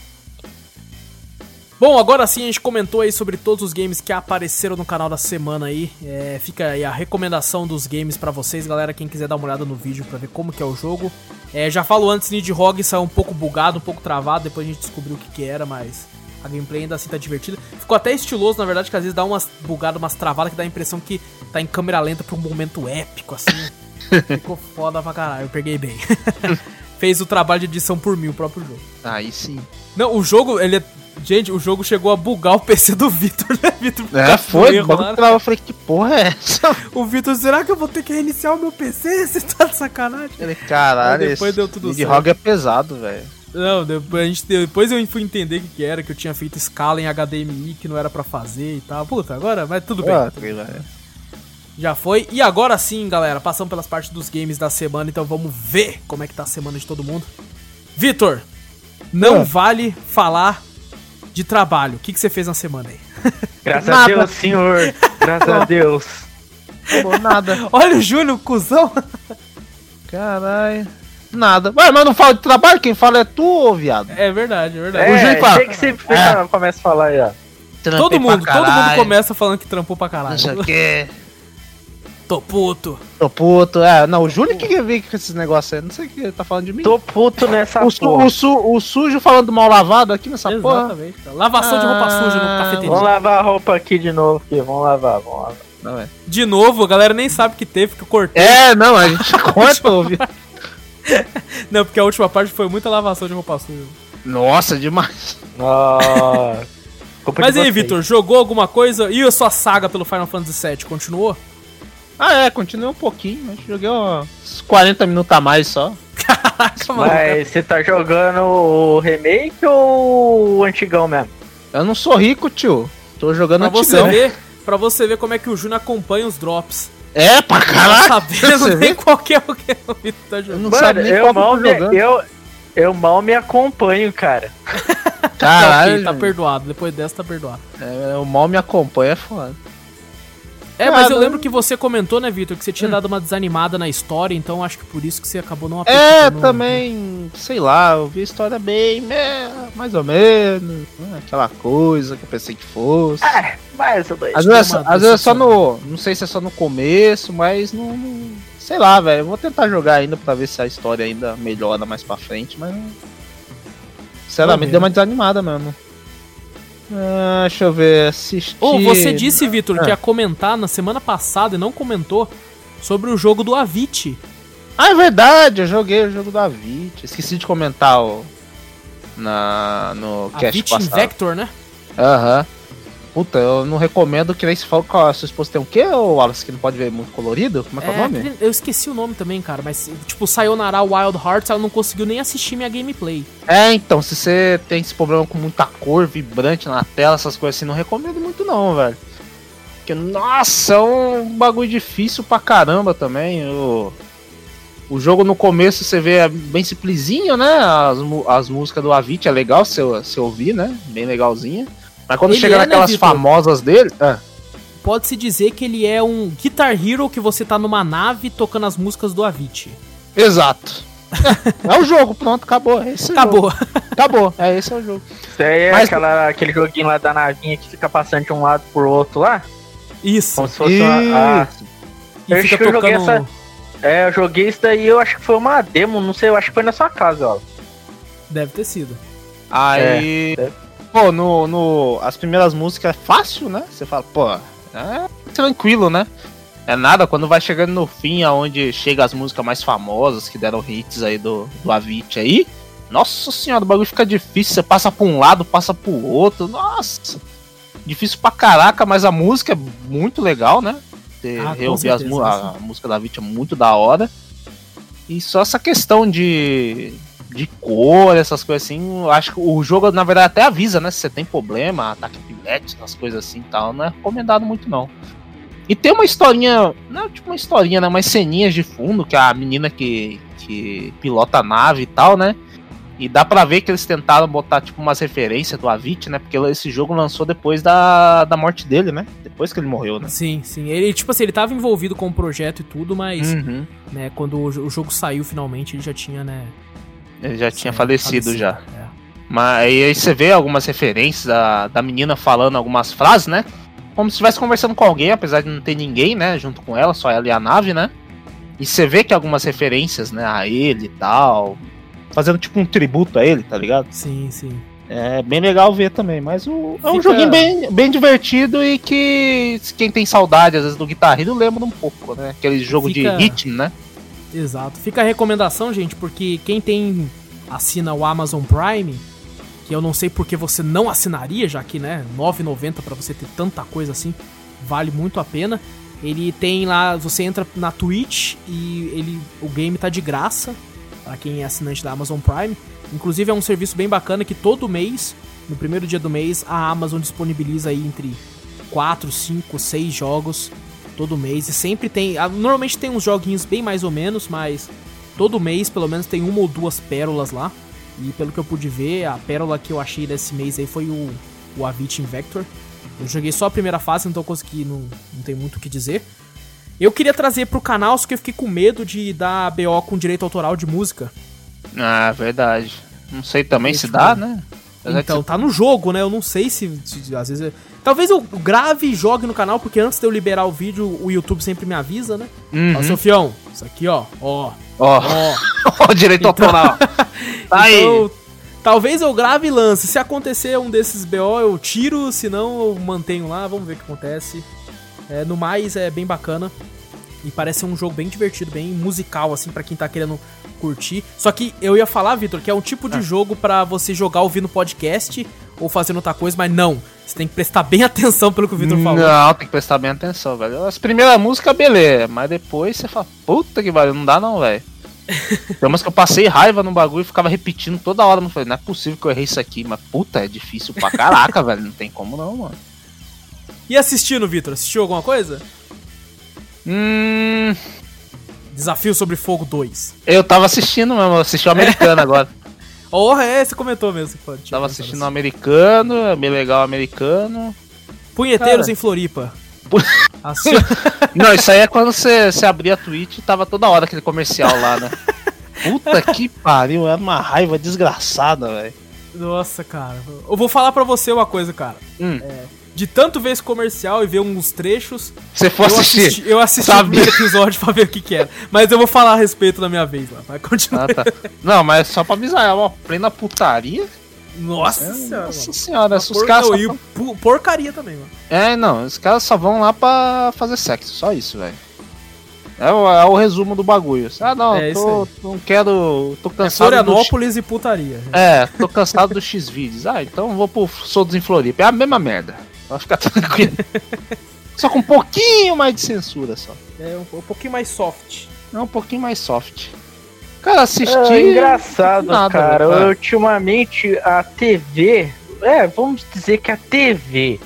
Bom, agora sim a gente comentou aí sobre todos os games que apareceram no canal da semana aí. É, fica aí a recomendação dos games pra vocês, galera. Quem quiser dar uma olhada no vídeo pra ver como que é o jogo. É, já falo antes, Nidhogg saiu um pouco bugado, um pouco travado. Depois a gente descobriu o que, que era, mas a gameplay ainda assim tá divertida. Ficou até estiloso, na verdade, que às vezes dá umas bugadas, umas travadas que dá a impressão que tá em câmera lenta pra um momento épico, assim. Ficou foda pra caralho, eu peguei bem. Fez o trabalho de edição por mim, o próprio jogo. Aí sim. Não, o jogo, ele é. Gente, o jogo chegou a bugar o PC do Vitor, né, Vitor? É, foi. erro. Eu falei, que porra é essa? O Vitor, será que eu vou ter que reiniciar o meu PC? Você tá de sacanagem? Ele, caralho, Mas depois deu tudo Nidhogg é pesado, velho. Não, depois, a gente, depois eu fui entender o que, que era, que eu tinha feito escala em HDMI que não era pra fazer e tal. Puta, agora, mas tudo bem. Ah, velho. Já foi. E agora sim, galera, passamos pelas partes dos games da semana, então vamos ver como é que tá a semana de todo mundo. Vitor, não Ah. vale falar de trabalho. O que, que você fez na semana aí? Graças a Nada. Deus, senhor. Graças a Deus. Pô, nada. Olha o Júnior, cuzão. Caralho. Nada. Ué, mas não fala de trabalho, quem fala é tu, ô viado. É verdade, é verdade. O Júlio É, fala. tem que sempre fica- começa a falar aí, ó. Todo mundo, todo mundo começa falando que trampou pra Não sei caralho. o quê. Tô puto. Tô puto. É, não, o Júlio que vem com esses negócios aí. Não sei o que ele tá falando de mim. Tô puto nessa o, su, porra. o, su, o sujo falando mal lavado aqui nessa porra. Exatamente. Lavação de roupa Ah, suja no cafeteria. Vamos lavar a roupa aqui de novo, aqui. Vamos lavar, vamos lavar. Não, é. De novo, a galera nem sabe que teve, que eu cortei. é, não, a gente conta, ouvi. Não, porque a última parte foi muita lavação de roupa suja. Nossa, demais. Nossa. Mas de aí. Vitor, jogou alguma coisa? E a sua saga pelo Final Fantasy VII continuou? Ah, é, continuei um pouquinho, mas joguei uns 40 minutos a mais só. Caraca, mano. Mas você tá jogando o remake ou o antigão mesmo? Eu não sou rico, tio. Tô jogando pra antigão. Você ver, pra você ver como é que o Júnior acompanha os drops. É, pra caralho. Sabendo nem qual que é o que tá jogando. Eu não Mano, nem eu mal, me, eu, eu mal me acompanho, cara. Caralho. tá perdoado. Depois dessa tá perdoado. É, o mal me acompanha é foda. É, mas eu lembro que você comentou, né, Vitor, que você tinha hum. dado uma desanimada na história, então acho que por isso que você acabou não É, também, sei lá, eu vi a história bem, mais ou menos, né, aquela coisa que eu pensei que fosse. É, mais ou menos. Às vezes, é às vezes é só no, não sei se é só no começo, mas não, sei lá, velho, vou tentar jogar ainda pra ver se a história ainda melhora mais pra frente, mas sinceramente deu uma desanimada mesmo. Ah, deixa eu ver, assistir. Ou oh, você disse, Vitor, que ia comentar na semana passada e não comentou sobre o jogo do Avit. Ah, é verdade, eu joguei o jogo do Avit. Esqueci de comentar o, na, no cast Avit passado. Vector, né? Aham. Uhum. Puta, eu não recomendo que nem se fala com a sua esposa tem o quê, ou Wallace, que não pode ver muito colorido? Como é que é, é o nome? Eu esqueci o nome também, cara, mas tipo, Sayonara Wild Hearts, ela não conseguiu nem assistir minha gameplay. É, então, se você tem esse problema com muita cor, vibrante na tela, essas coisas assim, não recomendo muito não, velho. Porque, nossa, é um bagulho difícil pra caramba também. O, o jogo no começo você vê é bem simplesinho, né? As, as músicas do Avit é legal se, se ouvir, né? Bem legalzinha. Mas quando ele chega é, né, naquelas né, famosas dele. Ah. Pode-se dizer que ele é um Guitar Hero que você tá numa nave tocando as músicas do Avicii. Exato. é o jogo, pronto, acabou. É esse acabou. Acabou, é esse é o jogo. Isso aí é Mas... aquela, aquele joguinho lá da navinha que fica passando de um lado pro outro lá? Isso. Como se fosse isso. uma. Ah, eu acho que eu joguei essa. É, eu joguei isso daí, eu acho que foi uma demo, não sei, eu acho que foi na sua casa, ó. Deve ter sido. Aí. É, pô, no, no. As primeiras músicas é fácil, né? Você fala, pô, é tranquilo, né? É nada, quando vai chegando no fim, aonde chega as músicas mais famosas que deram hits aí do, do Avicii aí. Nossa senhora, o bagulho fica difícil. Você passa pra um lado, passa pro outro. Nossa. Difícil pra caraca, mas a música é muito legal, né? Você ah, reouvir as, a, a música da Avicii é muito da hora. E só essa questão de, de cor, essas coisas assim. Acho que o jogo, na verdade, até avisa, né? Se você tem problema, ataque epilético, essas coisas assim e tal. Não é recomendado muito, não. E tem uma historinha, não é tipo uma historinha, né? Umas ceninhas de fundo, que é a menina que, que pilota a nave e tal, né? E dá pra ver que eles tentaram botar, tipo, umas referências do Avit, né? Porque esse jogo lançou depois da, da morte dele, né? Depois que ele morreu, né? Sim, sim. Ele, tipo assim, ele tava envolvido com o projeto e tudo, mas, uhum. né, quando o, o jogo saiu finalmente, ele já tinha, né, ele já tinha falecido, falecido, já. É. Mas aí você vê algumas referências da, da menina falando algumas frases, né? Como se estivesse conversando com alguém, apesar de não ter ninguém, né? Junto com ela, só ela e a nave, né? E você vê que algumas referências, né, a ele e tal. Fazendo tipo um tributo a ele, tá ligado? Sim, sim. É bem legal ver também, mas o, é um Fica... joguinho bem, bem divertido e que quem tem saudade, às vezes, do Guitar Hero lembra um pouco, né? Aquele jogo Fica... de ritmo, né? Exato. Fica a recomendação, gente, porque quem tem assina o Amazon Prime, que eu não sei porque você não assinaria, já que, né, 9,90 para você ter tanta coisa assim, vale muito a pena. Ele tem lá, você entra na Twitch e ele o game tá de graça para quem é assinante da Amazon Prime. Inclusive é um serviço bem bacana que todo mês, no primeiro dia do mês, a Amazon disponibiliza aí entre 4, 5, 6 jogos todo mês. E sempre tem. Ah, normalmente tem uns joguinhos bem mais ou menos, mas todo mês pelo menos tem uma ou duas pérolas lá. E pelo que eu pude ver, a pérola que eu achei desse mês aí foi o, o Avicii Vector. Eu joguei só a primeira fase, então consegui, não, não tem muito o que dizer. Eu queria trazer pro canal, só que eu fiquei com medo de dar BO com direito autoral de música. Ah, verdade. Não sei também se dá, né? Então, tá no jogo, né? Eu não sei se, se às vezes. Talvez eu grave e jogue no canal, porque antes de eu liberar o vídeo, o YouTube sempre me avisa, né? Uhum. Ó, Sofião, isso aqui, ó. Ó. Ó. Ó, direito então... autoral. tá aí. Então, talvez eu grave e lance. Se acontecer um desses BO, eu tiro, se não, eu mantenho lá. Vamos ver o que acontece. É, no mais, é bem bacana. E parece um jogo bem divertido, bem musical, assim, para quem tá querendo curtir. Só que eu ia falar, Vitor, que é um tipo de ah. jogo para você jogar ouvindo podcast ou fazendo outra coisa, mas não. Você tem que prestar bem atenção pelo que o Vitor falou. Não, tem que prestar bem atenção, velho. As primeiras músicas, beleza, mas depois você fala, puta que pariu, não dá não, velho. Tem umas que eu passei raiva no bagulho e ficava repetindo toda hora. Não falei, não é possível que eu errei isso aqui, mas puta, é difícil pra caraca, velho. Não tem como não, mano. E assistindo, Vitor? Assistiu alguma coisa? Hum. Desafio sobre Fogo 2. Eu tava assistindo mesmo, assisti o americano agora. Oh, é, você comentou mesmo. Pô, Tava assistindo o assim. americano, é bem legal o americano. Punheteiros Cara. em Floripa. Não, isso aí é quando você, você abria a Twitch e tava toda hora aquele comercial lá, né? Puta que pariu, era uma raiva desgraçada, velho. Nossa, cara. Eu vou falar pra você uma coisa, cara. Hum, De tanto ver esse comercial e ver uns trechos, você for eu assistir. assisti, eu assisti o sabe? primeiro episódio pra ver o que que era. Mas eu vou falar a respeito da minha vez lá. Vai continuar. Ah, tá. Não, mas só pra avisar, é uma plena putaria. Nossa É, senhora. Nossa mano. senhora, os Por- caras. não, só porcaria também, mano. É, não, os caras só vão lá pra fazer sexo, só isso, velho. É, o- é o resumo do bagulho. Ah, não, É, tô, não quero. tô cansado do. X- Florianópolis e putaria. É, tô cansado do X vídeos. Ah, então vou pro Soldos em Floripa. É a mesma merda. Vai ficar tranquilo. só com um pouquinho mais de censura só. É um, um pouquinho mais soft. É um pouquinho mais soft. Cara, assisti. É engraçado, nada, cara. velho. Ultimamente a TV, é, vamos dizer que a TV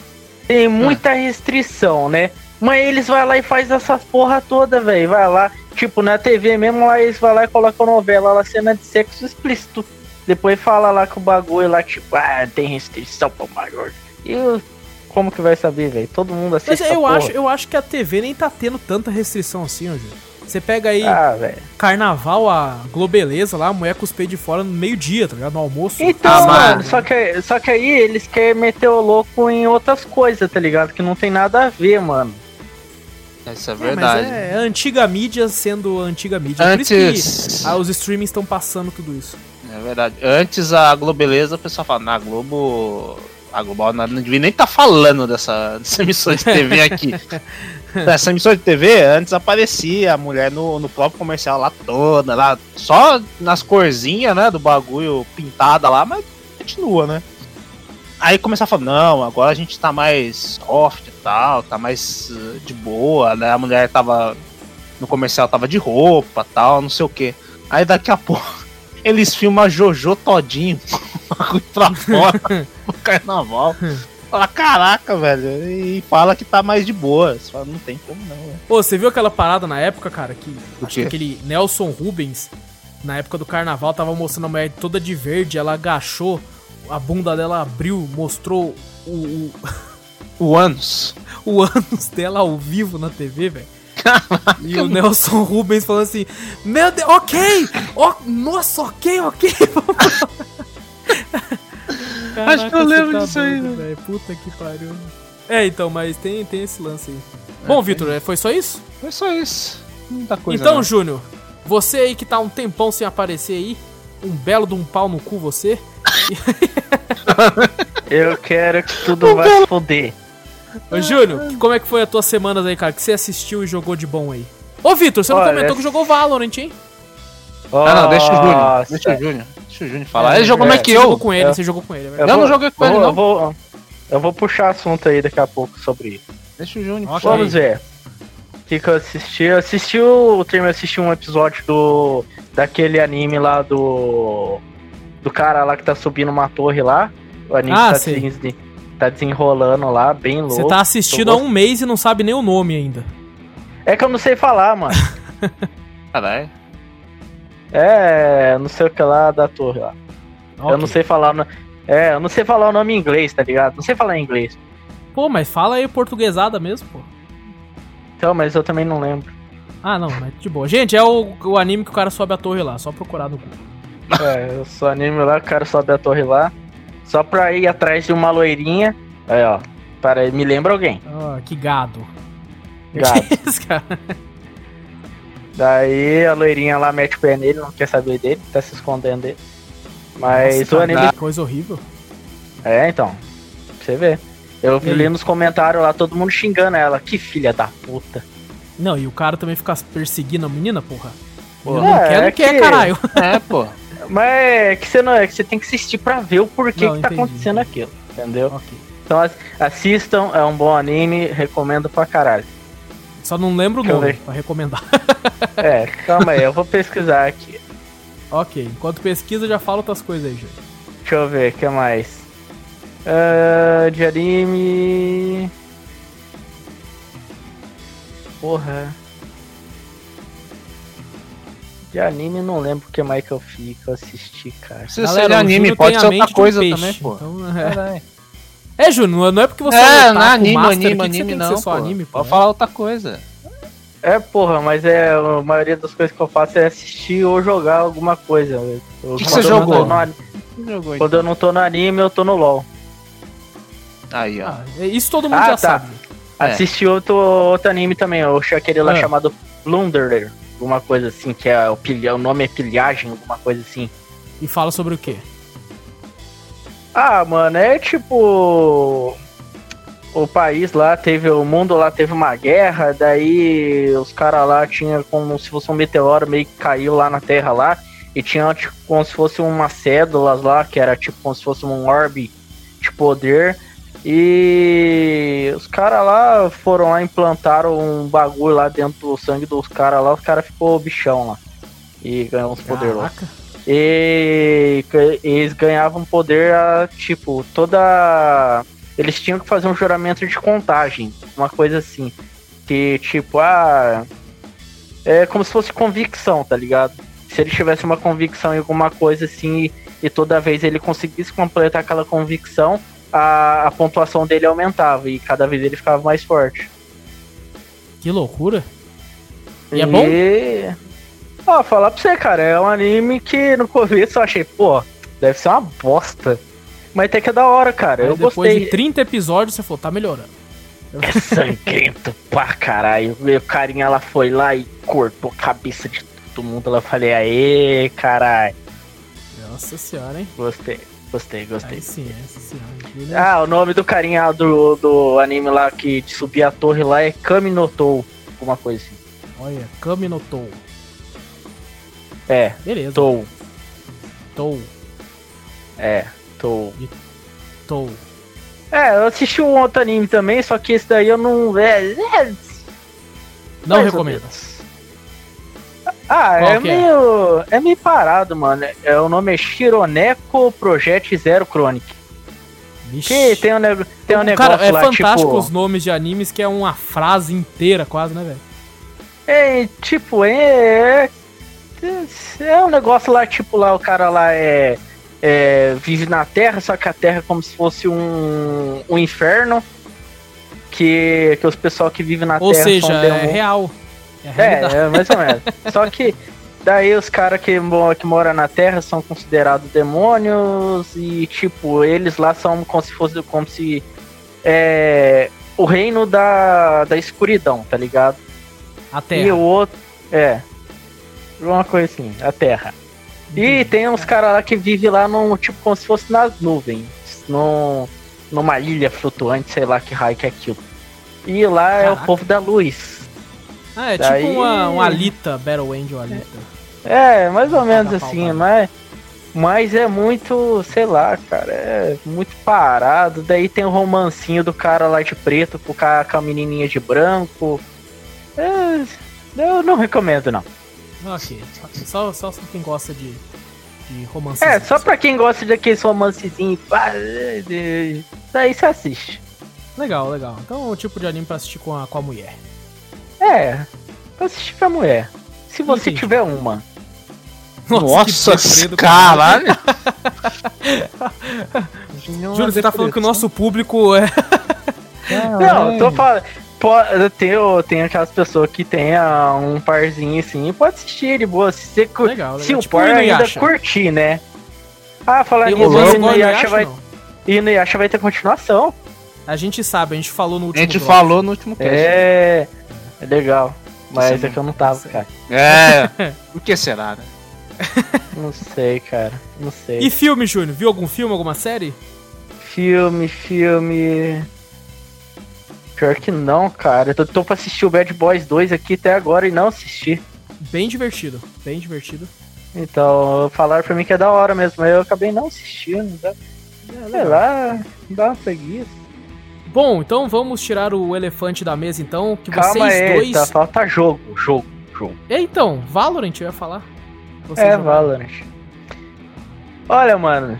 tem muita restrição, né? Mas eles vai lá e faz essas porra toda, velho. Vai lá, tipo, na TV mesmo, lá eles vai lá e colocam novela lá, cena de sexo explícito. Depois fala lá que o bagulho lá, tipo, ah, tem restrição pra maior. E o- como que vai saber, velho? Todo mundo assiste. Mas eu porra. acho, eu acho que a TV nem tá tendo tanta restrição assim, ó, Júlio. Você pega aí Ah, carnaval, a Globeleza lá, a mulher com os peitos de fora no meio-dia, tá ligado? No almoço. Então, Ah, mano, só que, só que aí eles querem meter o louco em outras coisas, tá ligado? Que não tem nada a ver, mano. Isso é É, verdade. mas é, é a antiga mídia sendo antiga mídia. Por isso que Antes. ah, os streamings estão passando tudo isso. É verdade. Antes a Globeleza, o pessoal fala, na Globo. A Globo não, devia nem estar falando dessa, dessa emissora de TV aqui. Essa emissora de TV, antes aparecia a mulher no, no próprio comercial lá toda, lá, só nas corzinhas, né, do bagulho pintada lá, mas continua, né? Aí começar a falar, não, agora a gente tá mais soft e tal, tá mais uh, de boa, né? A mulher tava. No comercial tava de roupa tal, não sei o que. Aí daqui a pouco eles filmam a Jojo todinho bagulho pra fora no carnaval. Fala, caraca, velho. E fala que tá mais de boa. Você fala, não tem como não, velho. Pô, você viu aquela parada na época, cara, que aquele Nelson Rubens, na época do carnaval, tava mostrando a mulher toda de verde, ela agachou, a bunda dela abriu, mostrou o, o, O ânus. o ânus dela ao vivo na TV, velho. E o Nelson Rubens falando assim: Meu Deus, ok! ó, nossa, ok, ok! Acho que eu lembro você disso aí, velho. Puta que pariu. É, então, mas tem, tem esse lance aí. Bom, Vitor, é, foi só isso? Foi só isso. Muita coisa. então, não. Júnior, você aí que tá um tempão sem aparecer aí, um belo de um pau no cu você. Eu quero que tudo vai se foder. Ô, Júnior, como é que foi as tuas semanas aí, cara? Que você assistiu e jogou de bom aí? Ô, Vitor, você não Olha, comentou que jogou Valorant, hein? Ah, não, deixa o Júnior. Deixa o Júnior. Deixa o Júnior falar. É, Ele jogou é, mais que Você eu. jogou com ele, eu- você jogou com ele, é Eu. Eu não joguei com eu ele, vou- não. Eu vou, eu vou puxar assunto aí daqui a pouco sobre isso. Deixa o Júnior. Vamos ver. O que, que eu assisti? Eu assisti o. De assistir um episódio do. Daquele anime lá do. Do cara lá que tá subindo uma torre lá. O anime Ah, tá, tá desenrolando lá, bem louco. Você tá assistindo há um mês e não sabe nem o nome ainda. É que eu não sei falar, mano. Caralho. É, não sei o que lá da torre lá. Eu Ok. não sei falar. no- É, eu não sei falar o nome em inglês, tá ligado? Não sei falar em inglês. Pô, mas fala aí portuguesada mesmo, pô. Então, mas eu também não lembro. Ah, não, mas de boa. Gente, é o, o anime que o cara sobe a torre lá, só procurar no Google. É, eu sou anime lá, o cara sobe a torre lá. Só pra ir atrás de uma loirinha. Aí, ó. Para, me lembra alguém. Ah, que gado. Gato. Esse cara. Daí a loirinha lá mete o pé nele, não quer saber dele, tá se escondendo dele. Mas Nossa, o anime. coisa horrível. É, então. Pra você ver. Eu E li nos comentários lá, todo mundo xingando ela. Que filha da puta. Não, e o cara também fica perseguindo a menina, porra. Eu não é, quero, não é quer, que- caralho. É, pô. Mas é que você não é que você tem que assistir pra ver o porquê Não, que tá entendi, acontecendo entendi. aquilo. Entendeu? Ok. Então ass- assistam, é um bom anime, recomendo pra caralho. Só não lembro o Deixa nome ver. pra recomendar. É, calma aí, eu vou pesquisar aqui. ok, enquanto pesquisa, já fala outras coisas aí, gente. Deixa eu ver, o que mais? Ah, de anime. Porra. De anime não lembro o que mais que eu fiz, que eu assisti, cara. Se Galera, anime, pode ser outra de um coisa peixe, também, pô. então, é. Caralho. É, Júnior, não é- não é porque você É, otaku não é anime, master anime, que anime tem que não, ser só pô. anime, pô. Pode falar outra coisa. É, porra, mas é a maioria das coisas que eu faço é assistir ou jogar alguma coisa. Eu- que quando você jogou? no Quando eu não tô no anime, eu tô no LoL. Aí, ó. Ah, isso todo mundo Ah, já tá. sabe. É. Assisti outro, outro anime também, eu achei aquele lá Ah. chamado Plunderer, alguma coisa assim, que é o, pilha, o nome é pilhagem, alguma coisa assim. E fala sobre o quê? Ah, mano, é tipo. O país lá teve. O mundo lá teve uma guerra, daí os caras lá tinham como se fosse um meteoro meio que caiu lá na Terra lá. E tinha tipo, como se fosse umas cédulas lá, que era tipo como se fosse um orbe de poder. E os caras lá foram lá, implantaram um bagulho lá dentro do sangue dos caras lá, os caras ficou bichão lá. E ganhou uns poderes lá. E eles ganhavam poder a, tipo, toda. Eles tinham que fazer um juramento de contagem, uma coisa assim. Que, tipo, ah. É como se fosse convicção, tá ligado? Se ele tivesse uma convicção em alguma coisa assim e, e toda vez ele conseguisse completar aquela convicção, a, a pontuação dele aumentava e cada vez ele ficava mais forte. Que loucura. E é bom? Ó, falar pra você, cara, é um anime que no começo eu achei, pô, deve ser uma bosta. Mas até que é da hora, cara. Aí eu depois gostei. de 30 episódios, você falou, tá melhorando. É sangrento pra caralho. O carinha ela foi lá e cortou a cabeça de todo mundo. Eu falei, aê, caralho. Nossa senhora, hein? Gostei, gostei, Aí gostei. sim, essa senhora. Ah, o nome do carinha do, do anime lá que de subir a torre lá é Kaminotou. Alguma coisa assim. Olha, Kaminotou. É, Beleza. Tou. Tou. É, Tou. Tou. É, eu assisti um outro anime também, só que esse daí eu não. É, é, Não recomendo. Ah, Qual é é? meio. É meio parado, mano. É, o nome é Shironeko Project Zero Chronic. Vixe. Que tem um, nego- tem um negócio Cara, é lá, fantástico tipo. os nomes de animes que é uma frase inteira quase, né, velho? É, tipo, é, é. Um negócio lá, tipo, lá o cara lá é. é, vive na Terra, só que a Terra é como se fosse um, um inferno. Que, que os pessoal que vivem na Ou Terra seja, são é demônios. real. É. É, é mais ou menos. Só que daí os caras que, que moram na Terra são considerados demônios e, tipo, eles lá são como se fosse como se é, o reino da, da escuridão, tá ligado? A E Terra. o outro. É. Uma coisa assim, a Terra. E tem uns caras lá que vivem lá num, tipo, como se fosse nas nuvens. Num, numa ilha flutuante, sei lá que raio que é aquilo. E lá é o Caraca. povo da luz. Ah, é daí- tipo uma, um Alita, Battle Angel Alita. É, mais ou menos assim, mas, mas é muito, sei lá, cara, é muito parado. Daí tem o romancinho do cara lá de preto com, ca- com a menininha de branco. É, eu não recomendo, não. Ok. Só, só quem gosta de, de romance. É, só pra quem gosta daqueles romancezinhos, é, é, daí você assiste. Legal, legal. Então é o tipo de anime pra assistir com a, com a mulher. É, pra assistir pra mulher. Se você Entendi. tiver uma. Nossa, do caralho. Júlio, você tá falando que o nosso público é. Não, eu tô falando. Pode, tem, tem aquelas pessoas que tem ah, um parzinho assim, pode assistir de boa. Se, você, Legal, legal. se o Tipo par o ainda curtir, né? Ah, falar nisso, o o Inuyasha vai? Inuyasha vai ter continuação. A gente sabe, a gente falou no A último. gente bloco. falou no último cast. É, é legal. Mas Isso é que eu não tava, cara. É. Por que será, né? Não sei, cara. Não sei. E filme, Júnior? Viu algum filme, alguma série? Filme, filme. Pior que não, cara. Eu tô, tô pra assistir o Bad Boys 2 aqui até agora e não assisti. Bem divertido. Bem divertido. Então, falaram pra mim que é da hora mesmo, mas eu acabei não assistindo. Tá? É, Sei lá, dá uma preguiça. Bom, então vamos tirar o elefante da mesa, então. Que Calma vocês aí, dois. tá, falta jogo, jogo, jogo. É, então, Valorant eu ia falar. Vocês É, jogaram. Valorant. Olha, mano,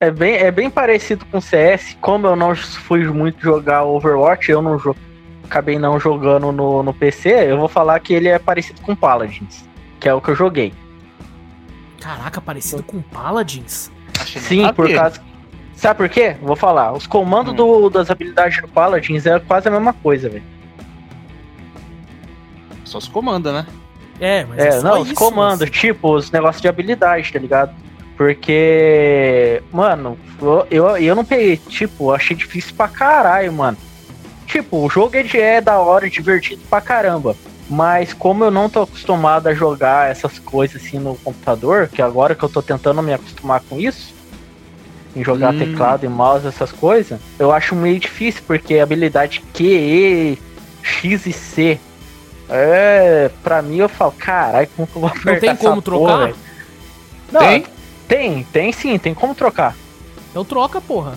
é bem, é bem parecido com CS. Como eu não fui muito jogar Overwatch, eu não jo- acabei não jogando no, no PC, eu vou falar que ele é parecido com Paladins, que é o que eu joguei. Caraca, parecido com Paladins. Achei Sim, por causa. Sabe por quê? Vou falar. Os comandos Hum. do- das habilidades do Paladins é quase a mesma coisa, velho. Só se comanda, né? É, mas é, É, só não, os isso, comandos, mas- tipo, os negócios de habilidade, tá ligado? Porque, mano, eu, eu, não peguei, tipo, achei difícil pra caralho, mano. Tipo, o jogo é, de- é da hora, divertido pra caramba. Mas como eu não tô acostumado a jogar essas coisas assim no computador, que agora que eu tô tentando me acostumar com isso, em jogar Hum. teclado e mouse, essas coisas, eu acho meio difícil, porque a habilidade Q, E, X e C. É, pra mim eu falo, caralho, como que eu vou apertar tem como trocar? velho?" Não, Tem? Tem, tem sim, tem como trocar. Então troca, porra.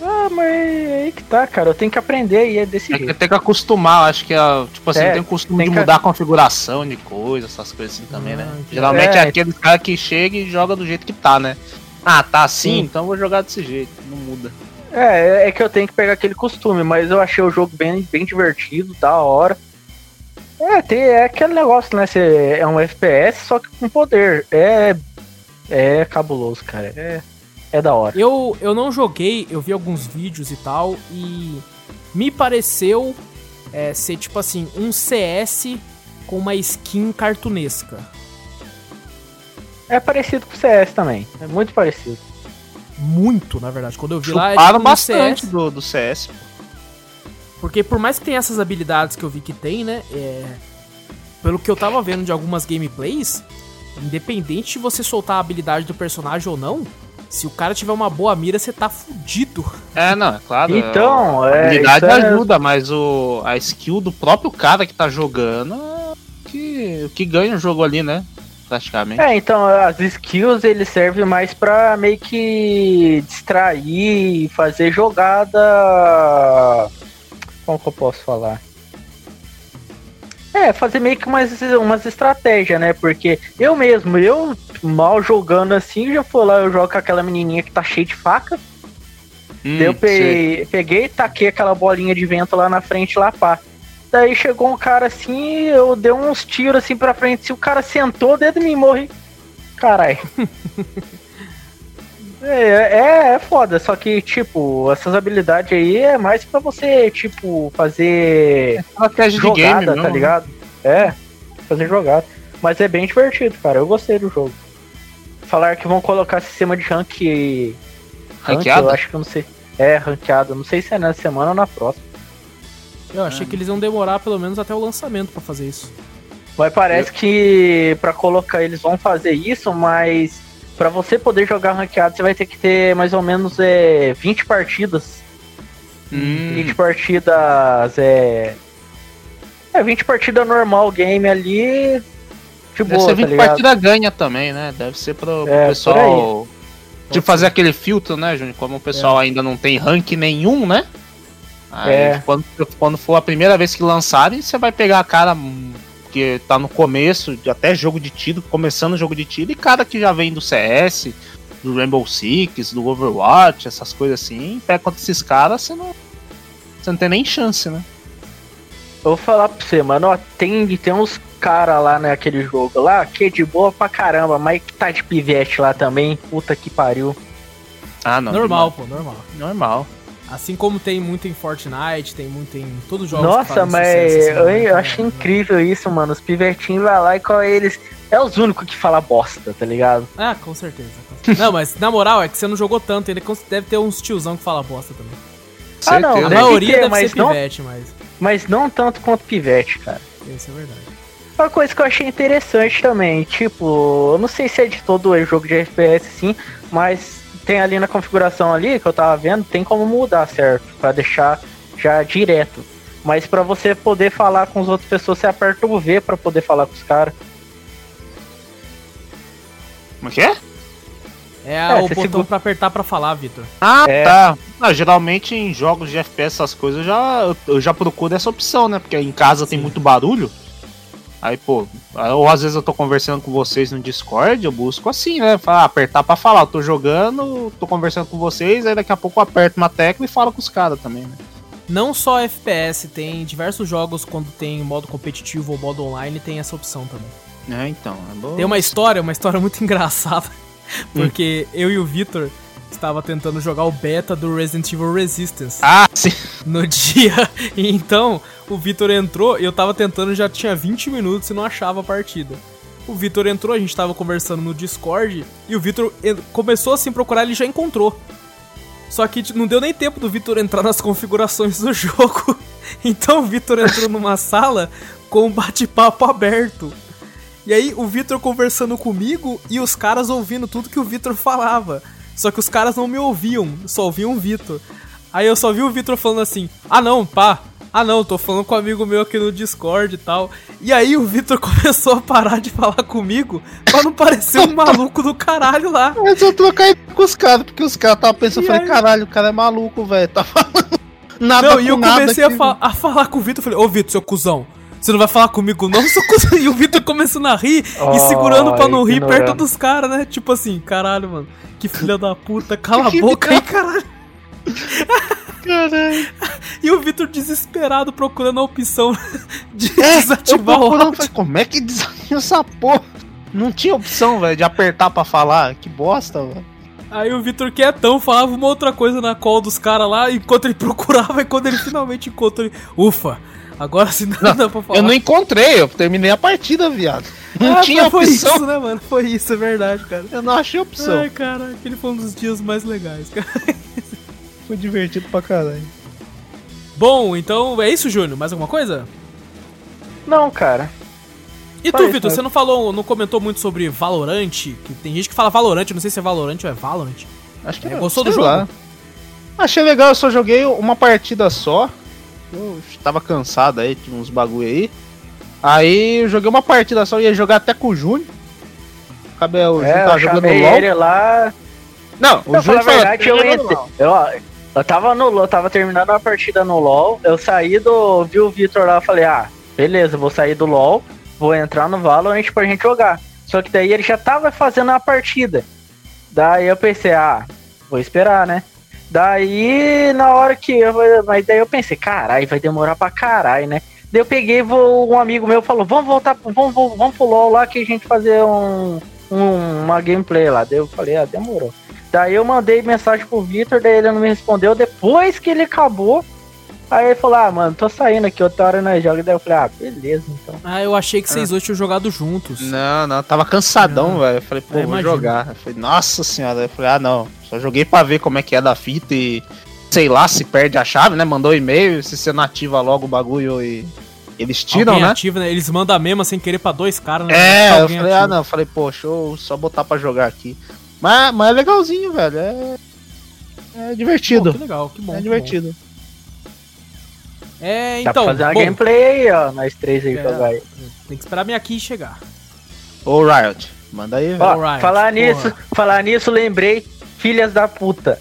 Ah, mas aí que tá, cara, eu tenho que aprender e é desse É que jeito. tem que acostumar, acho que é, tipo assim, É, tem o costume tem de que- mudar a configuração de coisas, essas coisas assim também, né? Ah, entendi. Geralmente é, É. aquele cara que chega e joga do jeito que tá, né? Ah, tá assim, Sim. então eu vou jogar desse jeito, não muda. É, é que eu tenho que pegar aquele costume, mas eu achei o jogo bem, bem divertido, da hora. É, tem, é aquele negócio, né? Cê, é um FPS, só que com poder. É. É cabuloso, cara. É, é da hora. Eu, eu não joguei, eu vi alguns vídeos e tal, e me pareceu é, ser tipo assim, um CS com uma skin cartunesca. É parecido com o CS também. É muito parecido. Muito, na verdade. Quando eu vi lá, é Chuparam tipo um bastante CS. do, do CS. Porque por mais que tenha essas habilidades que eu vi que tem, né? É, pelo que eu tava vendo de algumas gameplays, independente de você soltar a habilidade do personagem ou não, se o cara tiver uma boa mira, você tá fudido. É, não, é claro. Então, a é. habilidade isso é- ajuda, mas o, a skill do próprio cara que tá jogando é o que, o que ganha o jogo ali, né? Praticamente. É, então, as skills ele serve mais pra meio que distrair e fazer jogada. Como que eu posso falar? É, fazer meio que umas, umas estratégias, né? Porque eu mesmo, eu mal jogando assim, já fui lá, eu jogo com aquela menininha que tá cheia de faca. Hum, eu peguei, peguei e taquei aquela bolinha de vento lá na frente, lá pá. Daí chegou um cara assim, eu dei uns tiros assim pra frente. Se o cara sentou dentro de mim, morri. Caralho. é, é, é foda, só que, tipo, essas habilidades aí é mais pra você, tipo, fazer Estratégia de jogada, game, tá mesmo, né? ligado? É, fazer jogada. Mas é bem divertido, cara. Eu gostei do jogo. Falaram que vão colocar sistema de rank. rank Ranqueado? eu acho que eu não sei. É, ranqueado. Não sei se é nessa semana ou na próxima. Eu achei que eles iam demorar pelo menos até o lançamento pra fazer isso. Mas parece que pra colocar eles vão fazer isso, mas pra você poder jogar ranqueado, você vai ter que ter mais ou menos é, 20 partidas. Hum, 20 partidas é. É, 20 partidas normal game ali. De deve boa, ser tá 20 ligado? partida ganha também, né? Deve ser pro, pro É, pessoal. De fazer aquele filtro, né, Júnior? Como o pessoal ainda não tem rank nenhum, né? Aí, É. quando, quando for a primeira vez que lançarem, você vai pegar a cara que tá no começo, de até jogo de tiro, começando o jogo de tiro, e cara que já vem do CS, do Rainbow Six, do Overwatch, essas coisas assim. Pega contra esses caras, você não. Você não tem nem chance, né? Eu vou falar pra você, mano, ó, tem, tem uns cara lá naquele jogo lá que é de boa pra caramba, mas que tá de pivete lá também, puta que pariu. Ah, não. normal, pô, normal. Normal. Assim como tem muito em Fortnite, tem muito em todos os jogos Nossa, mas sucesso, assim, eu, né? eu achei incrível isso, mano. Os pivetinhos vai lá e com eles. É os únicos que fala bosta, tá ligado? Ah, com certeza. com certeza. não, mas na moral, é que você não jogou tanto, ainda deve ter uns tiozão que fala bosta também. Ah, não, A maioria ter, deve mas ser não- pivete, mas Mas não tanto quanto pivete, cara. isso é verdade. Uma coisa que eu achei interessante também, tipo, eu não sei se é de todo o jogo de FPS sim, mas tem ali na configuração ali que eu tava vendo, tem como mudar, certo? Pra deixar já direto. Mas pra você poder falar com as outras pessoas, você aperta o V pra poder falar com os caras. Como é que é? É, É, o você botão segura- pra apertar pra falar, Vitor. Ah, É. tá. Ah, geralmente em jogos de FPS, essas coisas, eu já, eu- eu já procuro essa opção, né? Porque em casa tem Sim. muito barulho. Aí, pô, ou às vezes eu tô conversando com vocês no Discord, eu busco assim, né? Falar, apertar pra falar. Eu tô jogando, tô conversando com vocês, aí daqui a pouco eu aperto uma tecla e falo com os caras também, né? Não só FPS, tem diversos jogos quando tem modo competitivo ou modo online, tem essa opção também. É, então. É bom. Tem uma história, uma história muito engraçada, porque eu e o Vitor estava tentando jogar o beta do Resident Evil Resistance Ah, sim. no dia. E então, o Vitor entrou e eu tava tentando, já tinha 20 minutos e não achava a partida. O Vitor entrou, a gente tava conversando no Discord e o Vitor começou assim procurar, ele já encontrou. Só que não deu nem tempo do Vitor entrar nas configurações do jogo. Então o Vitor entrou numa sala com um bate-papo aberto. E aí o Vitor conversando comigo e os caras ouvindo tudo que o Vitor falava. Só que os caras não me ouviam, só ouviam o Vitor. Aí eu só vi o Vitor falando assim: "Ah não, pá. Ah não, tô falando com um amigo meu aqui no Discord e tal". E aí o Vitor começou a parar de falar comigo pra não parecer um maluco do caralho lá. Mas eu trocar com os caras, porque os caras estavam pensando, E eu falei, aí? caralho, o cara é maluco, velho. Tá falando nada Não, e eu nada comecei a, fa- a falar com o Vitor, falei: "Ô Vitor, seu cuzão, você não vai falar comigo não, seu cuzão?" E o Vitor começando a rir e Ai, segurando pra não rir perto dos caras, né? Tipo assim, caralho, mano. Que filha da puta, cala a boca aí, caralho. Caralho. E o Vitor desesperado procurando a opção de É, desativar o áudio. falei, como é que desativa essa porra? Não tinha opção, velho, de apertar pra falar. Que bosta, velho. Aí o Vitor quietão falava uma outra coisa na call dos caras lá, enquanto ele procurava, e quando ele finalmente encontrou, ele. Ufa! Agora sim dá, dá pra falar. Eu não encontrei, eu terminei a partida, viado. Não Ah, tinha foi opção. isso, né, mano? Foi isso, é verdade, cara. Eu não achei opção. Ai, cara, aquele foi um dos dias mais legais, cara. Foi divertido pra caralho. Bom, então é isso, Júnior? Mais alguma coisa? Não, cara. E Só tu, Vitor, né? você não falou, não comentou muito sobre Valorant? Que tem gente que fala Valorant, eu não sei se é Valorant ou é Valorant. Acho que É, não, gostou do jogo? lá. Achei legal, eu só joguei uma partida só. Eu tava cansado aí, tinha uns bagulho aí. Aí eu joguei uma partida só, ia jogar até com o Júnior. Acabei, o Júnior É, tava eu jogando LOL. ele lá. Não, o Júnior falou, verdade, eu "Tá jogando entrei. LOL." Eu, eu tava no LOL, tava terminando a partida no LOL. Eu saí do. Vi o Vitor lá, falei, ah, beleza, vou sair do LOL, vou entrar no Valorant pra gente jogar. Só que daí ele já tava fazendo a partida. Daí eu pensei, ah, vou esperar, né? Daí, na hora que eu. Mas daí eu pensei, caralho, vai demorar pra caralho, né? Daí eu peguei, vou, um amigo meu falou, vamos voltar, vamos, vamos, vamos pro LOL lá que a gente fazer um, um- uma gameplay lá. Daí eu falei, ah, demorou. Daí eu mandei mensagem pro Vitor, daí ele não me respondeu. Depois que ele acabou, aí ele falou, ah, mano, tô saindo aqui, outra hora nós jogamos. Daí eu falei, ah, beleza, então. Ah, eu achei que vocês dois tinham jogado juntos. Não, não, tava cansadão, Não. velho. Eu falei, pô, Eu vou imagino. jogar. Eu falei, nossa senhora. Eu falei, ah, não. Só joguei pra ver como é que é da fita e sei lá se perde a chave, né? Mandou e-mail, se você não ativa logo o bagulho e eles tiram, Alguém né? ativa, né? Eles mandam a mesma sem querer pra dois caras, né? É, eu falei, ativa. ah, não. Eu falei, pô, deixa eu só botar pra jogar aqui. Mas, mas é legalzinho, velho. É, é Pô, divertido. que legal, que bom. é divertido. bom. É, Dá então, pra fazer uma bom, gameplay aí, ó, nós três aí É. jogar aí. tem que esperar minha key chegar. Ô, Riot, manda aí, velho. Ó, Alright, falar porra. nisso, falar nisso, lembrei, filhas da puta.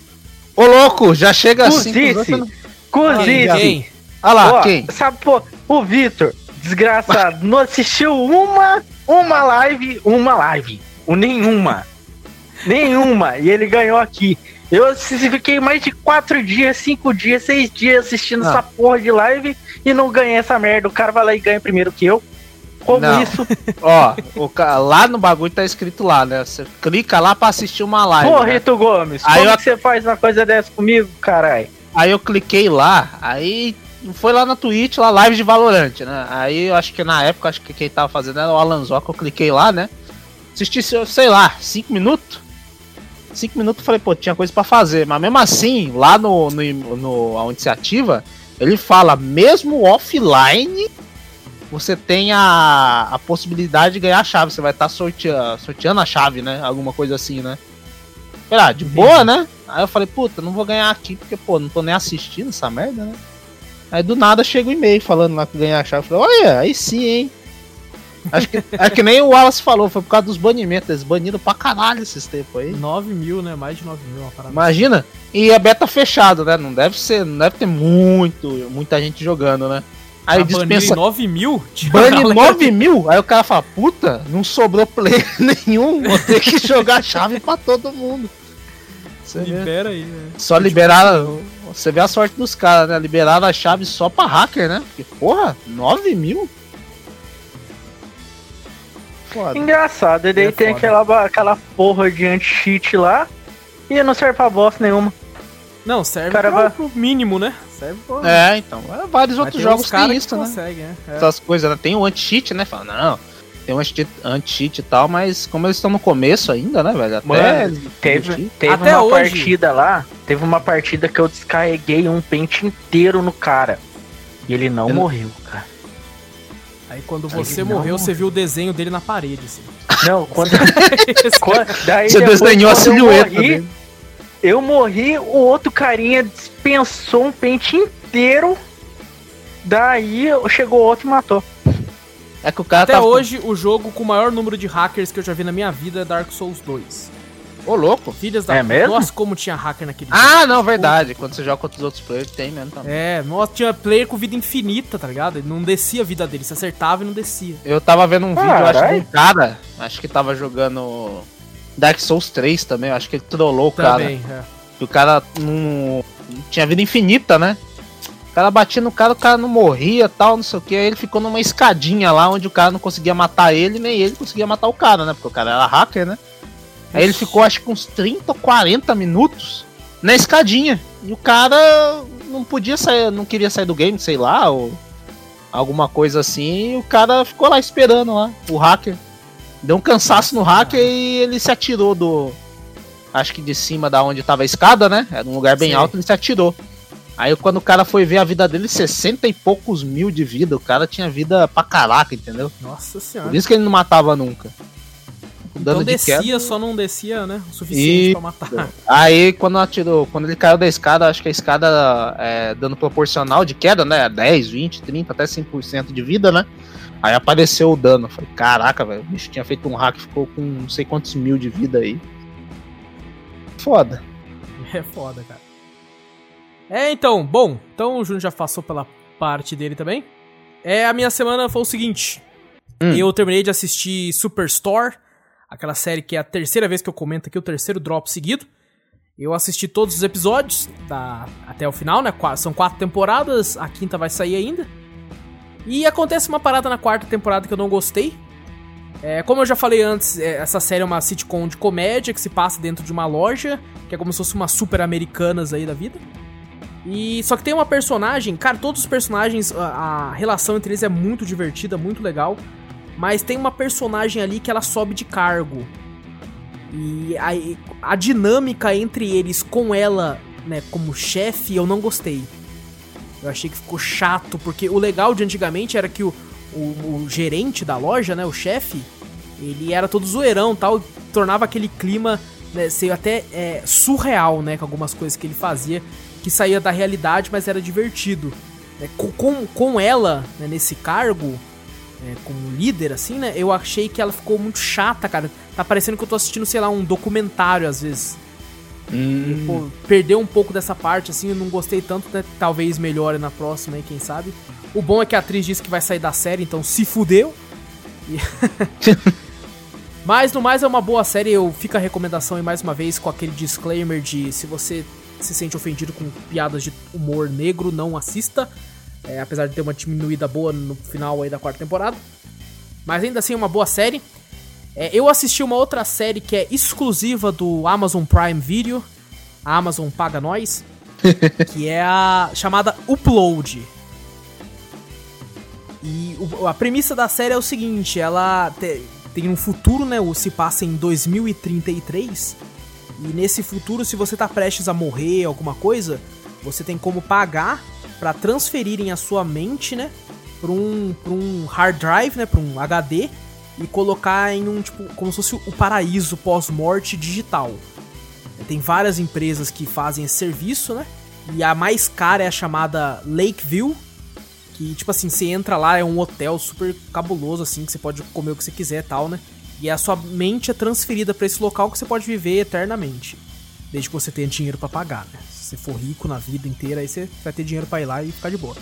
Ô, louco, já chega assim. Cozice, cozice. Quem? Olha lá, Ó, quem? Sabe, pô, o Vitor, desgraçado, não assistiu uma, uma live, uma live. O nenhuma. Nenhuma. E ele ganhou aqui. Eu fiquei mais de quatro dias, cinco dias, seis dias assistindo Ah. essa porra de live e não ganhei essa merda. O cara vai lá e ganha primeiro que eu. Como Não. isso? Ó, o lá no bagulho tá escrito lá, né? Você clica lá pra assistir uma live. Porra, né? Rito Gomes, Aí como eu- que você faz uma coisa dessa comigo, caralho? Aí eu cliquei lá, aí foi lá na Twitch, lá live de Valorant, né? Aí eu acho que na época, acho que quem tava fazendo era o Alan Zoca, eu cliquei lá, né? Assisti, sei lá, 5 minutos. 5 minutos eu falei, pô, tinha coisa pra fazer. Mas mesmo assim, lá no, no, no onde se ativa, ele fala, mesmo offline, você tem a, a possibilidade de ganhar a chave. Você vai estar sorteando, sorteando a chave, né? Alguma coisa assim, né? Sei lá, de boa, né? Aí eu falei, puta, não vou ganhar aqui, porque, pô, não tô nem assistindo essa merda, né? Aí do nada chega o e-mail falando lá que ganhar a chave. Eu falei, olha, aí sim, hein? Acho que, acho que nem o Wallace falou, foi por causa dos banimentos. Eles baniram pra caralho esses tempos aí. 9 mil, né? Mais de 9 mil, uma parada. Imagina. E é beta fechado, né? Não deve ser, não deve ter muito, muita gente jogando, né? Aí banir dispensa. 9 mil? Bane 9 mil? Aí o cara fala, puta, não sobrou player nenhum, vou ter que jogar chave pra todo mundo. Você vê. Libera aí, né? Só liberaram. Você vê a sorte dos caras, né? Liberaram a chave só pra hacker, né? Porque, porra, 9 mil? Foda. Engraçado, e daí É tem foda. aquela, aquela porra de anti-cheat lá e não serve pra bosta nenhuma. Não, serve Cara, pra- vai- pro mínimo, né? Serve pra... É, então. é, vários Mas outros tem jogos que isso, né? conseguem, né? É. Essas coisas, né? Tem o anti-cheat, né? Fala, não, tem um anti- anti-cheat e tal, mas como eles estão no começo ainda, né, velho? Até Mano, Teve, teve Até uma hoje. partida lá, teve uma partida que eu descarreguei um pente inteiro no cara. E ele não Eu- morreu, cara. Aí quando Aí você não, morreu, mano. você viu o desenho dele na parede, assim. Não, quando. quando- daí Você depois, desenhou a quando eu silhueta morri, dele. Eu morri, o outro carinha dispensou um pente inteiro. Daí chegou outro e matou. É que o cara Até tá. hoje, o jogo com o maior número de hackers que eu já vi na minha vida é Dark Souls 2. Ô, louco. Filhas da É mesmo? Nossa, como tinha hacker naquele jogo. Ah, não, verdade. Quando você joga contra os outros players, tem mesmo também. É, nossa, tinha player com vida infinita, tá ligado? Ele não descia a vida dele, se acertava e não descia. Eu tava vendo um vídeo, eu acho de Carai. um cara, acho que tava jogando Dark Souls 3 também, eu acho que ele trollou o cara. Também, é. Que o cara não, não tinha vida infinita, né? O cara batia no cara, o cara não morria tal, não sei o que. Aí ele ficou numa escadinha lá onde o cara não conseguia matar ele, nem ele conseguia matar o cara, né? Porque o cara era hacker, né? Aí ele ficou acho que uns 30 ou 40 minutos na escadinha. E o cara não podia sair, não queria sair do game, sei lá, ou alguma coisa assim. E o cara ficou lá esperando lá, o hacker. Deu um cansaço no hacker e ele se atirou do. Acho que de cima da onde tava a escada, né? Era um lugar bem Sim. alto, ele se atirou. Aí quando o cara foi ver a vida dele, 60 e poucos mil de vida. O cara tinha vida pra caraca, entendeu? Nossa senhora. Por isso que ele não matava nunca. O Então de descia, queda. só não descia, né? O suficiente E- pra matar. Aí quando atirou, quando ele caiu da escada, acho que a escada é dano proporcional de queda, né? 10, 20, 30, até 100% de vida, né? Aí apareceu o dano. Falei, caraca, velho, o bicho tinha feito um hack, ficou com não sei quantos mil de vida aí. Foda. É foda, cara. É, então, bom, então o Júnior já passou pela parte dele também. É, a minha semana foi o seguinte. Hum. Eu terminei de assistir Superstore, aquela série que é a terceira vez que eu comento aqui, o terceiro drop seguido. Eu assisti todos os episódios da, até o final, né? Qua- São quatro temporadas, a quinta vai sair ainda. E acontece uma parada na quarta temporada que eu não gostei. É, como eu já falei antes, é, essa série é uma sitcom de comédia que se passa dentro de uma loja, que é como se fosse uma super americanas aí da vida. E só que tem uma personagem, cara, todos os personagens, a, a relação entre eles é muito divertida, muito legal. Mas tem uma personagem ali que ela sobe de cargo. E a, a dinâmica entre eles com ela, né, como chefe, eu não gostei. Eu achei que ficou chato, porque o legal de antigamente era que o, o, o gerente da loja, né, o chefe, ele era todo zoeirão tal, e tornava aquele clima né, ser até é, surreal, né, com algumas coisas que ele fazia, que saía da realidade, mas era divertido. né. com, com, com ela, né, nesse cargo, é, como líder, assim, né, eu achei que ela ficou muito chata, cara. Tá parecendo que eu tô assistindo, sei lá, um documentário, às vezes. Hum. Pô, perdeu um pouco dessa parte, assim, eu não gostei tanto, né? Talvez melhore na próxima aí, quem sabe. O bom é que a atriz disse que vai sair da série, então se fudeu. E- Mas no mais é uma boa série, eu fico a recomendação aí mais uma vez com aquele disclaimer de se você se sente ofendido com piadas de humor negro, não assista. É, apesar de ter uma diminuída boa no final aí da quarta temporada. Mas ainda assim é uma boa série. É, eu assisti uma outra série que é exclusiva do Amazon Prime Video. A Amazon paga nós. que é a chamada Upload. E o- a premissa da série é o seguinte: ela te- tem um futuro, né? O se passa em 2033. E nesse futuro, se você tá prestes a morrer, alguma coisa, você tem como pagar pra transferirem a sua mente, né? Pra um, pra um hard drive, né? Pra um HD. E colocar em um, tipo, como se fosse o paraíso pós-morte digital. Tem várias empresas que fazem esse serviço, né? E a mais cara é a chamada Lakeview, Que, tipo assim, você entra lá, é um hotel super cabuloso, assim, que você pode comer o que você quiser tal, né? E a sua mente é transferida para esse local que você pode viver eternamente. Desde que você tenha dinheiro para pagar, né? Se você for rico na vida inteira, aí você vai ter dinheiro para ir lá e ficar de boa.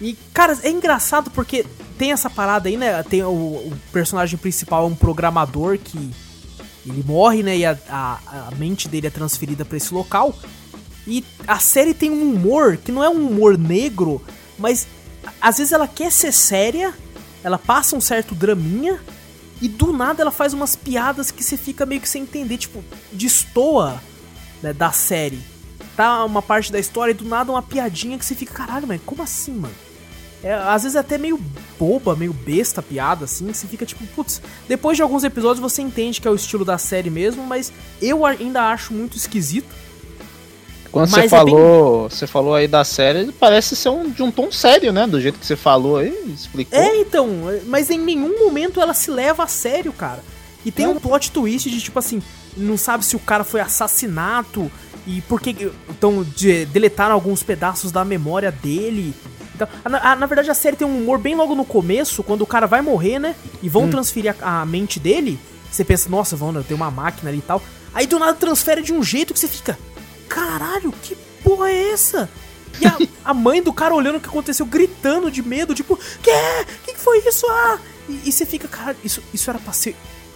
E, cara, é engraçado porque tem essa parada aí, né? Tem o, o personagem principal é um programador que ele morre, né? E a, a, a mente dele é transferida para esse local. E a série tem um humor que não é um humor negro, mas às vezes ela quer ser séria, ela passa um certo draminha, e do nada ela faz umas piadas que você fica meio que sem entender, tipo, destoa né, da série. Tá uma parte da história e do nada uma piadinha que você fica, caralho, mas como assim, mano? É, às vezes é até meio boba, meio besta a piada, assim, que você fica tipo, putz, depois de alguns episódios você entende que é o estilo da série mesmo, mas eu ainda acho muito esquisito. Quando você falou, é bem... você falou aí da série, parece ser um, de um tom sério, né? Do jeito que você falou aí, explicou. É, então, mas em nenhum momento ela se leva a sério, cara. E tem um plot twist de tipo assim, não sabe se o cara foi assassinato e por que então de, deletaram alguns pedaços da memória dele. Então, na, na, verdade a série tem um humor bem logo no começo, quando o cara vai morrer, né? E vão hum. transferir a, a, mente dele. Você pensa, nossa, vão, tem uma máquina ali e tal. Aí do nada transfere de um jeito que você fica, caralho, que porra é essa? E a, a mãe do cara olhando o que aconteceu, gritando de medo, tipo, que? Que, que foi isso? Ah! E, e você fica, cara, isso, isso era pra ser,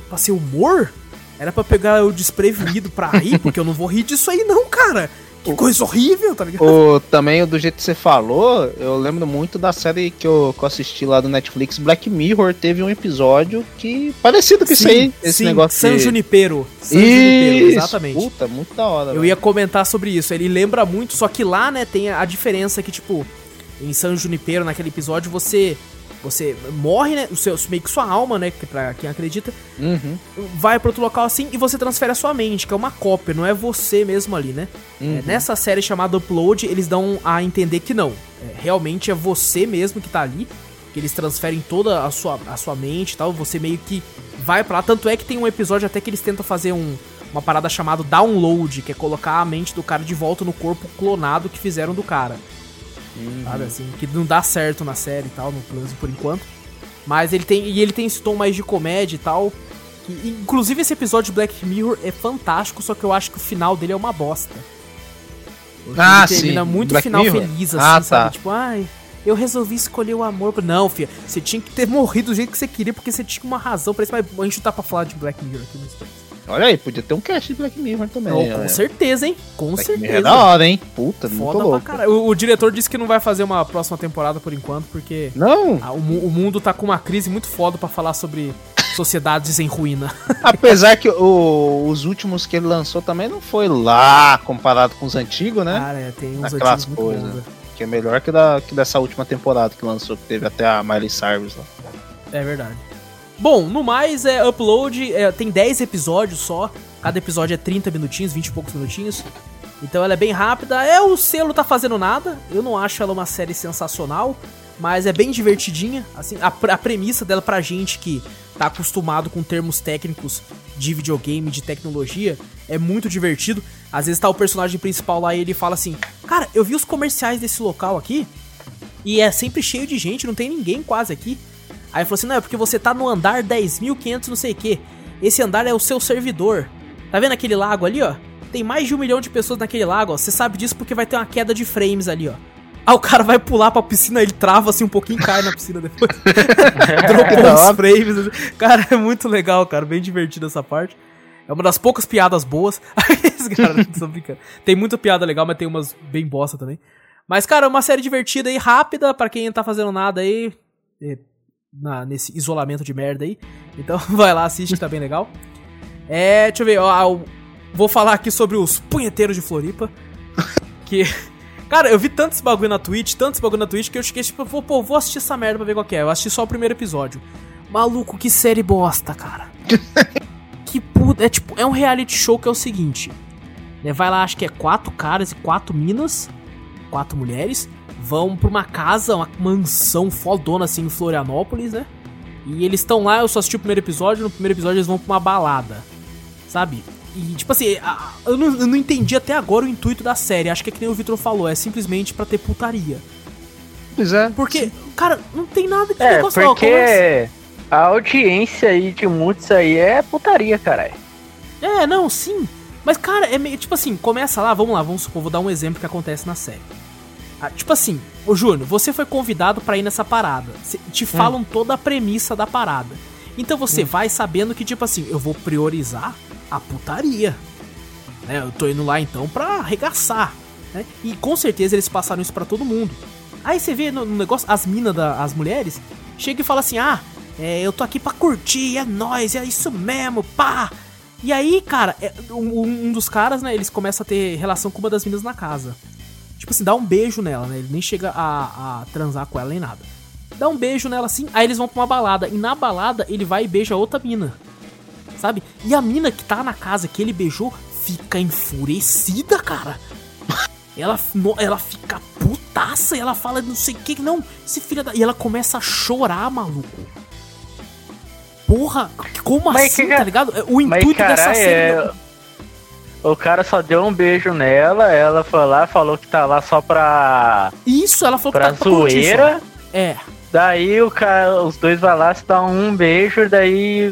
pra ser humor? Era pra pegar o desprevenido pra rir, porque eu não vou rir disso aí não, cara. Que coisa horrível, tá ligado? O, também, do jeito que você falou, eu lembro muito da série que eu, que eu assisti lá do Netflix, Black Mirror, teve um episódio que. parecido com sim, isso aí. Esse sim, negócio San de... Junipero. San isso, Junipero, exatamente. Puta, muito da hora. Eu velho. ia comentar sobre isso. Ele lembra muito, só que lá, né, tem a diferença que, tipo, em San Junipero, naquele episódio, você você morre, né? O seu, meio que sua alma, né? Que pra quem acredita, uhum. vai para outro local assim e você transfere a sua mente, que é uma cópia, não é você mesmo ali, né? Uhum. É, nessa série chamada Upload, eles dão a entender que não. É, realmente é você mesmo que tá ali. Que eles transferem toda a sua, a sua mente e tal. Você meio que vai para lá. Tanto é que tem um episódio até que eles tentam fazer um, uma parada chamada download, que é colocar a mente do cara de volta no corpo clonado que fizeram do cara. Uhum. Sabe assim? Que não dá certo na série e tal, no Plus por enquanto. Mas ele tem. E ele tem esse tom mais de comédia e tal. Que, inclusive esse episódio de Black Mirror é fantástico, só que eu acho que o final dele é uma bosta. Porque ah, ele termina sim. muito Black final Mirror? feliz, assim, ah, sabe? Tá. Tipo, ai, eu resolvi escolher o amor. Não, filha, você tinha que ter morrido do jeito que você queria, porque você tinha uma razão pra isso. Mas a gente não tá pra falar de Black Mirror aqui no Space. Olha aí, podia ter um cast de Black Mirror também. Oh, com certeza, hein? Com Black certeza. Mirror é da hora, hein? Puta, Foda muito louco. O, o, diretor disse que não vai fazer uma próxima temporada por enquanto, porque. Não! A, o, o, mundo tá com uma crise muito foda para falar sobre sociedades em ruína. Apesar que o, os últimos que ele lançou também não foi lá comparado com os antigos, né? Cara, é, tem uns Aquelas coisas. Que é melhor que, da, que dessa última temporada que lançou, que teve até a Miley Cyrus lá. É verdade. Bom, no mais, é upload, é, tem 10 episódios só. Cada episódio é 30 minutinhos, 20 e poucos minutinhos. Então ela é bem rápida. É o selo tá fazendo nada. Eu não acho ela uma série sensacional, mas é bem divertidinha. Assim, a, a premissa dela pra gente que tá acostumado com termos técnicos de videogame, de tecnologia, é muito divertido. Às vezes tá o personagem principal lá e ele fala assim: "Cara, eu vi os comerciais desse local aqui e é sempre cheio de gente, não tem ninguém quase aqui. Aí falou assim: não, é porque você tá no andar 10.500 não sei o que. Esse andar é o seu servidor. Tá vendo aquele lago ali, ó? Tem mais de um milhão de pessoas naquele lago, ó. Você sabe disso porque vai ter uma queda de frames ali, ó. Aí o cara vai pular pra piscina, ele trava assim um pouquinho e cai na piscina depois. Dropou os frames. Cara, é muito legal, cara. Bem divertido essa parte. É uma das poucas piadas boas. cara, tô brincando. Tem muita piada legal, mas tem umas bem bosta também. Mas, cara, é uma série divertida e rápida para quem não tá fazendo nada aí na, nesse isolamento de merda aí. Então vai lá, assiste que tá bem legal. É, deixa eu ver, ó, vou falar aqui sobre os punheteiros de Floripa. Que. Cara, eu vi tantos bagulho na Twitch, tantos bagulho na Twitch, que eu cheguei tipo, vou, pô, vou assistir essa merda pra ver qual que é. Eu assisti só o primeiro episódio. Maluco, que série bosta, cara. que puta. É tipo, é um reality show que é o seguinte. Né, vai lá, acho que é quatro caras e quatro minas. Quatro mulheres vão pra uma casa, uma mansão fodona assim em Florianópolis, né? E eles estão lá, eu só assisti o primeiro episódio, no primeiro episódio eles vão pra uma balada, sabe? E, tipo assim, eu não, eu não entendi até agora o intuito da série. Acho que é que nem o Victor falou, é simplesmente para ter putaria. Pois é. Porque, cara, não tem nada que É, negócio, porque conversa. a audiência aí de muitos aí é putaria, caralho. É, não, sim. Mas, cara, é meio. Tipo assim, começa lá, vamos lá, vamos supor, vou dar um exemplo que acontece na série. Ah, tipo assim, ô Júnior, você foi convidado pra ir nessa parada. Te falam toda a premissa da parada. Então você vai sabendo que, tipo assim, eu vou priorizar a putaria. Né? Eu tô indo lá então pra arregaçar. Né? E com certeza eles passaram isso pra todo mundo. Aí você vê no, no negócio, as minas, da, as mulheres, chega e fala assim: ah, é, eu tô aqui pra curtir, é nóis, é isso mesmo, pá. E aí, cara, é, um, um dos caras, né, eles começam a ter relação com uma das minas na casa. Tipo assim, dá um beijo nela, né? Ele nem chega a, a transar com ela nem nada. Dá um beijo nela assim, aí eles vão pra uma balada. E na balada ele vai e beija outra mina. Sabe? E a mina que tá na casa que ele beijou fica enfurecida, cara. Ela, ela fica putaça e ela fala não sei o que, não, esse filho da. E ela começa a chorar, maluco. Porra, como Mas assim, que tá ligado? O Mas intuito dessa série. é... o cara só deu um beijo nela, ela foi lá, falou que tá lá só pra, Isso, ela falou pra que tá pra zoeira. É. Daí o cara, os dois vai lá, se dá um beijo, daí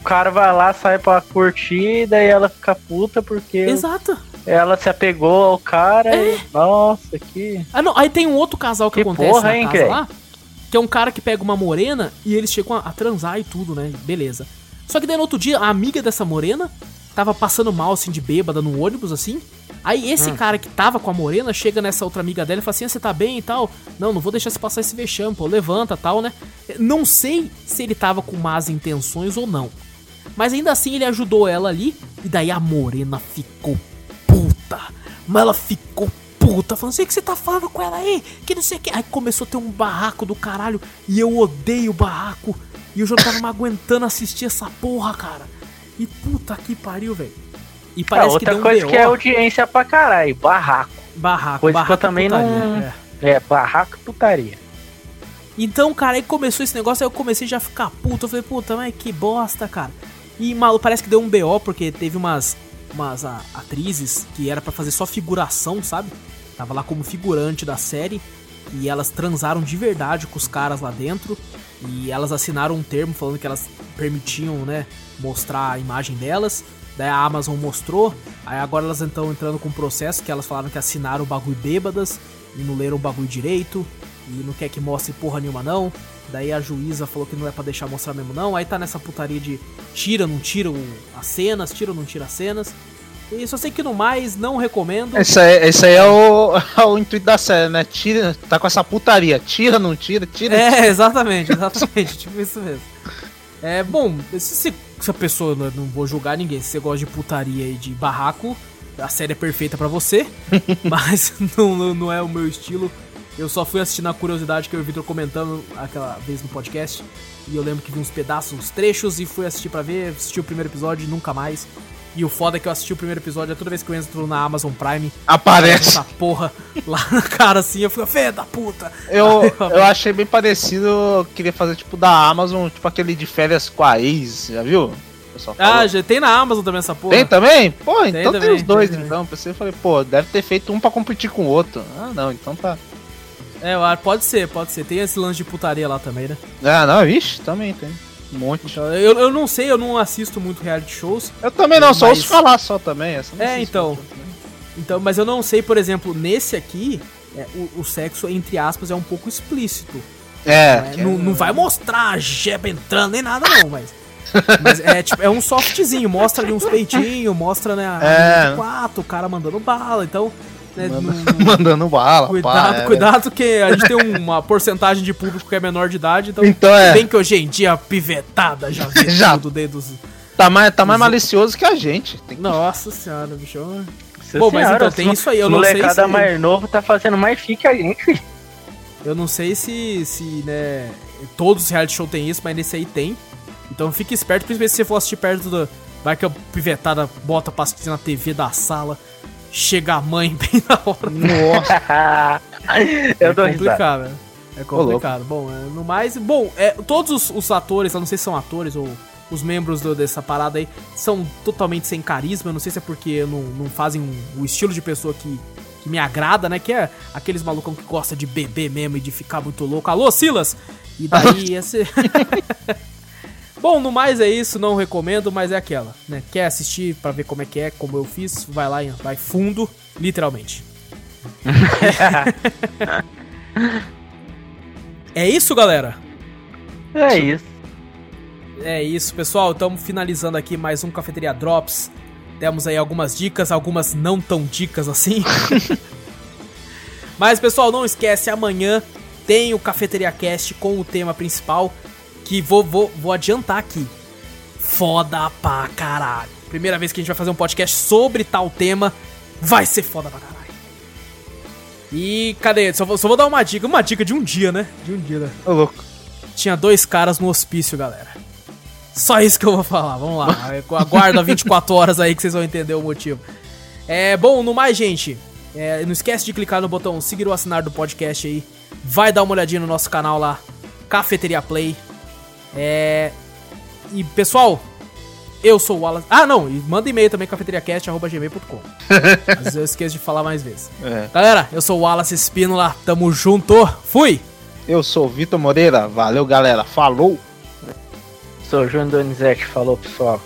o cara vai lá, sai pra curtir, daí ela fica puta porque Exato. ela se apegou ao cara É. e. Nossa, que. Ah, não, aí tem um outro casal que, Que acontece porra, hein, Craig? lá, que é um cara que pega uma morena e eles chegam a, a transar e tudo, né? Beleza. Só que daí no outro dia, a amiga dessa morena tava passando mal, assim, de bêbada no ônibus, assim. Aí esse cara que tava com a morena chega nessa outra amiga dela e fala assim: "Ah, você tá bem e tal? Não, não vou deixar você passar esse vexame, pô, levanta tal, né? Não sei se ele tava com más intenções ou não. Mas ainda assim ele ajudou ela ali. E daí a morena ficou puta. Mas ela ficou puta. Falando assim: o que você tá falando com ela aí? Que não sei o que. Aí começou a ter um barraco do caralho. E eu odeio barraco. E eu já não tava me aguentando assistir essa porra, cara. E puta que pariu, velho. E Ah, parece que outra deu um coisa BO. que é audiência pra caralho, barraco. Barraco, coisa que eu barraco também putaria, não- é. É, barraco e putaria. Então, cara, aí começou esse negócio, aí eu comecei já a ficar puto. Eu falei, puta, mas que bosta, cara. E, maluco, parece que deu um BO, porque teve umas, umas a- atrizes que era pra fazer só figuração, sabe? Tava lá como figurante da série. E elas transaram de verdade com os caras lá dentro. E elas assinaram um termo falando que elas permitiam, né, mostrar a imagem delas. Daí a Amazon mostrou. Aí agora elas estão entrando com um processo que elas falaram que assinaram o bagulho bêbadas e não leram o bagulho direito. E não quer que mostre porra nenhuma não. Daí a juíza falou que não é pra deixar mostrar mesmo não. Aí tá nessa putaria de tira, não tira as cenas, tira ou não tira as cenas. E só sei que no mais, não recomendo. Esse aí, esse aí é, o, é o intuito da série, né? Tira, tá com essa putaria. Tira, não tira, tira. É, exatamente, exatamente, tipo isso mesmo. É, bom, se, se, a pessoa, não, vou julgar ninguém, se você gosta de putaria e de barraco, a série é perfeita pra você, mas não, não, é o meu estilo. Eu só fui assistir na curiosidade que eu o Vitor comentando aquela vez no podcast, e eu lembro que vi uns pedaços, uns trechos, e fui assistir pra ver, assisti o primeiro episódio e nunca mais. E o foda é que eu assisti o primeiro episódio, é toda vez que eu entro na Amazon Prime, Aparece. essa porra lá na cara assim, eu fico, fé da puta! Eu, eu achei bem parecido, eu queria fazer tipo da Amazon, tipo aquele de férias com a ex, já viu? Ah, já tem na Amazon também essa porra. Tem também? Pô, então tem, também, os dois, tem então. Pensei, falei, pô, deve ter feito um pra competir com o outro. Ah, não, então tá. É, pode ser, pode ser. Tem esse lance de putaria lá também, né? Ah, não, vixe, também tem. Um monte. Então, eu, eu não sei, eu não assisto muito reality shows. Eu também não, só Mas- ouço falar só também. essa eu não É, então. né? Então, mas eu não sei, por exemplo, nesse aqui, é, o, o sexo, entre aspas, é um pouco explícito. É, né? não, não vai mostrar a jeba entrando nem nada, não, mas. Mas é tipo, é um softzinho, mostra ali uns peitinhos, mostra né, a É. a quatro, o cara mandando bala, então. Né, Manda- mandando bala, Cuidado, pá, é. cuidado, que a gente tem uma porcentagem de público que é menor de idade, então. Então é. Bem que hoje em dia a pivetada já vê Já. tudo dedos. Tá mais, tá mais malicioso que a gente. Tem que- Nossa senhora, bicho. Nossa Bom, mas senhora, então os tem isso aí, eu não sei se- mais novo tá fazendo mais fique que a gente. Eu não sei se, se, né, todos os reality show tem isso, mas nesse aí tem. Então fique esperto, principalmente se você for assistir perto do. Vai que a pivetada bota pra assistir na TV da sala, chega a mãe bem na hora. Nossa. Eu é dou complicado, né? É complicado. Bom, é, no mais, bom, é, todos os, os atores, eu não sei se são atores ou os membros do- dessa parada aí, são totalmente sem carisma. Eu não sei se é porque não, não fazem um- o estilo de pessoa que que me agrada, né? Que é aqueles malucão que gosta de beber mesmo e de ficar muito louco. Alô, Silas! E daí ser. Bom, no mais é isso, não recomendo, mas é aquela, né? Quer assistir para ver como é que é, como eu fiz, vai lá, vai fundo, literalmente. é isso, galera? É isso. É isso, pessoal. Estamos finalizando aqui mais um Cafeteria Drops. Temos aí algumas dicas, algumas não tão dicas assim. Mas, pessoal, não esquece, amanhã tem o Cafeteria Cast com o tema principal, que vou, vou, vou adiantar aqui. Foda pra caralho. Primeira vez que a gente vai fazer um podcast sobre tal tema, vai ser foda pra caralho. E cadê? Só vou, só vou dar uma dica, uma dica de um dia, né? De um dia, né? Ô, louco. Tinha dois caras no hospício, galera. Só isso que eu vou falar, vamos lá. Aguarda 24 horas aí que vocês vão entender o motivo. É, bom, no mais, gente, é, não esquece de clicar no botão seguir ou assinar do podcast aí. Vai dar uma olhadinha no nosso canal lá, Cafeteria Play. É, e pessoal, eu sou o Wallace. Ah, não, e manda e-mail também, cafeteriacast.gmail.com. Vezes eu esqueço de falar mais vezes. É. Galera, eu sou o Wallace Espínola, tamo junto, fui! Eu sou o Vitor Moreira, valeu galera, falou! Sou o João Donizete, falou pessoal.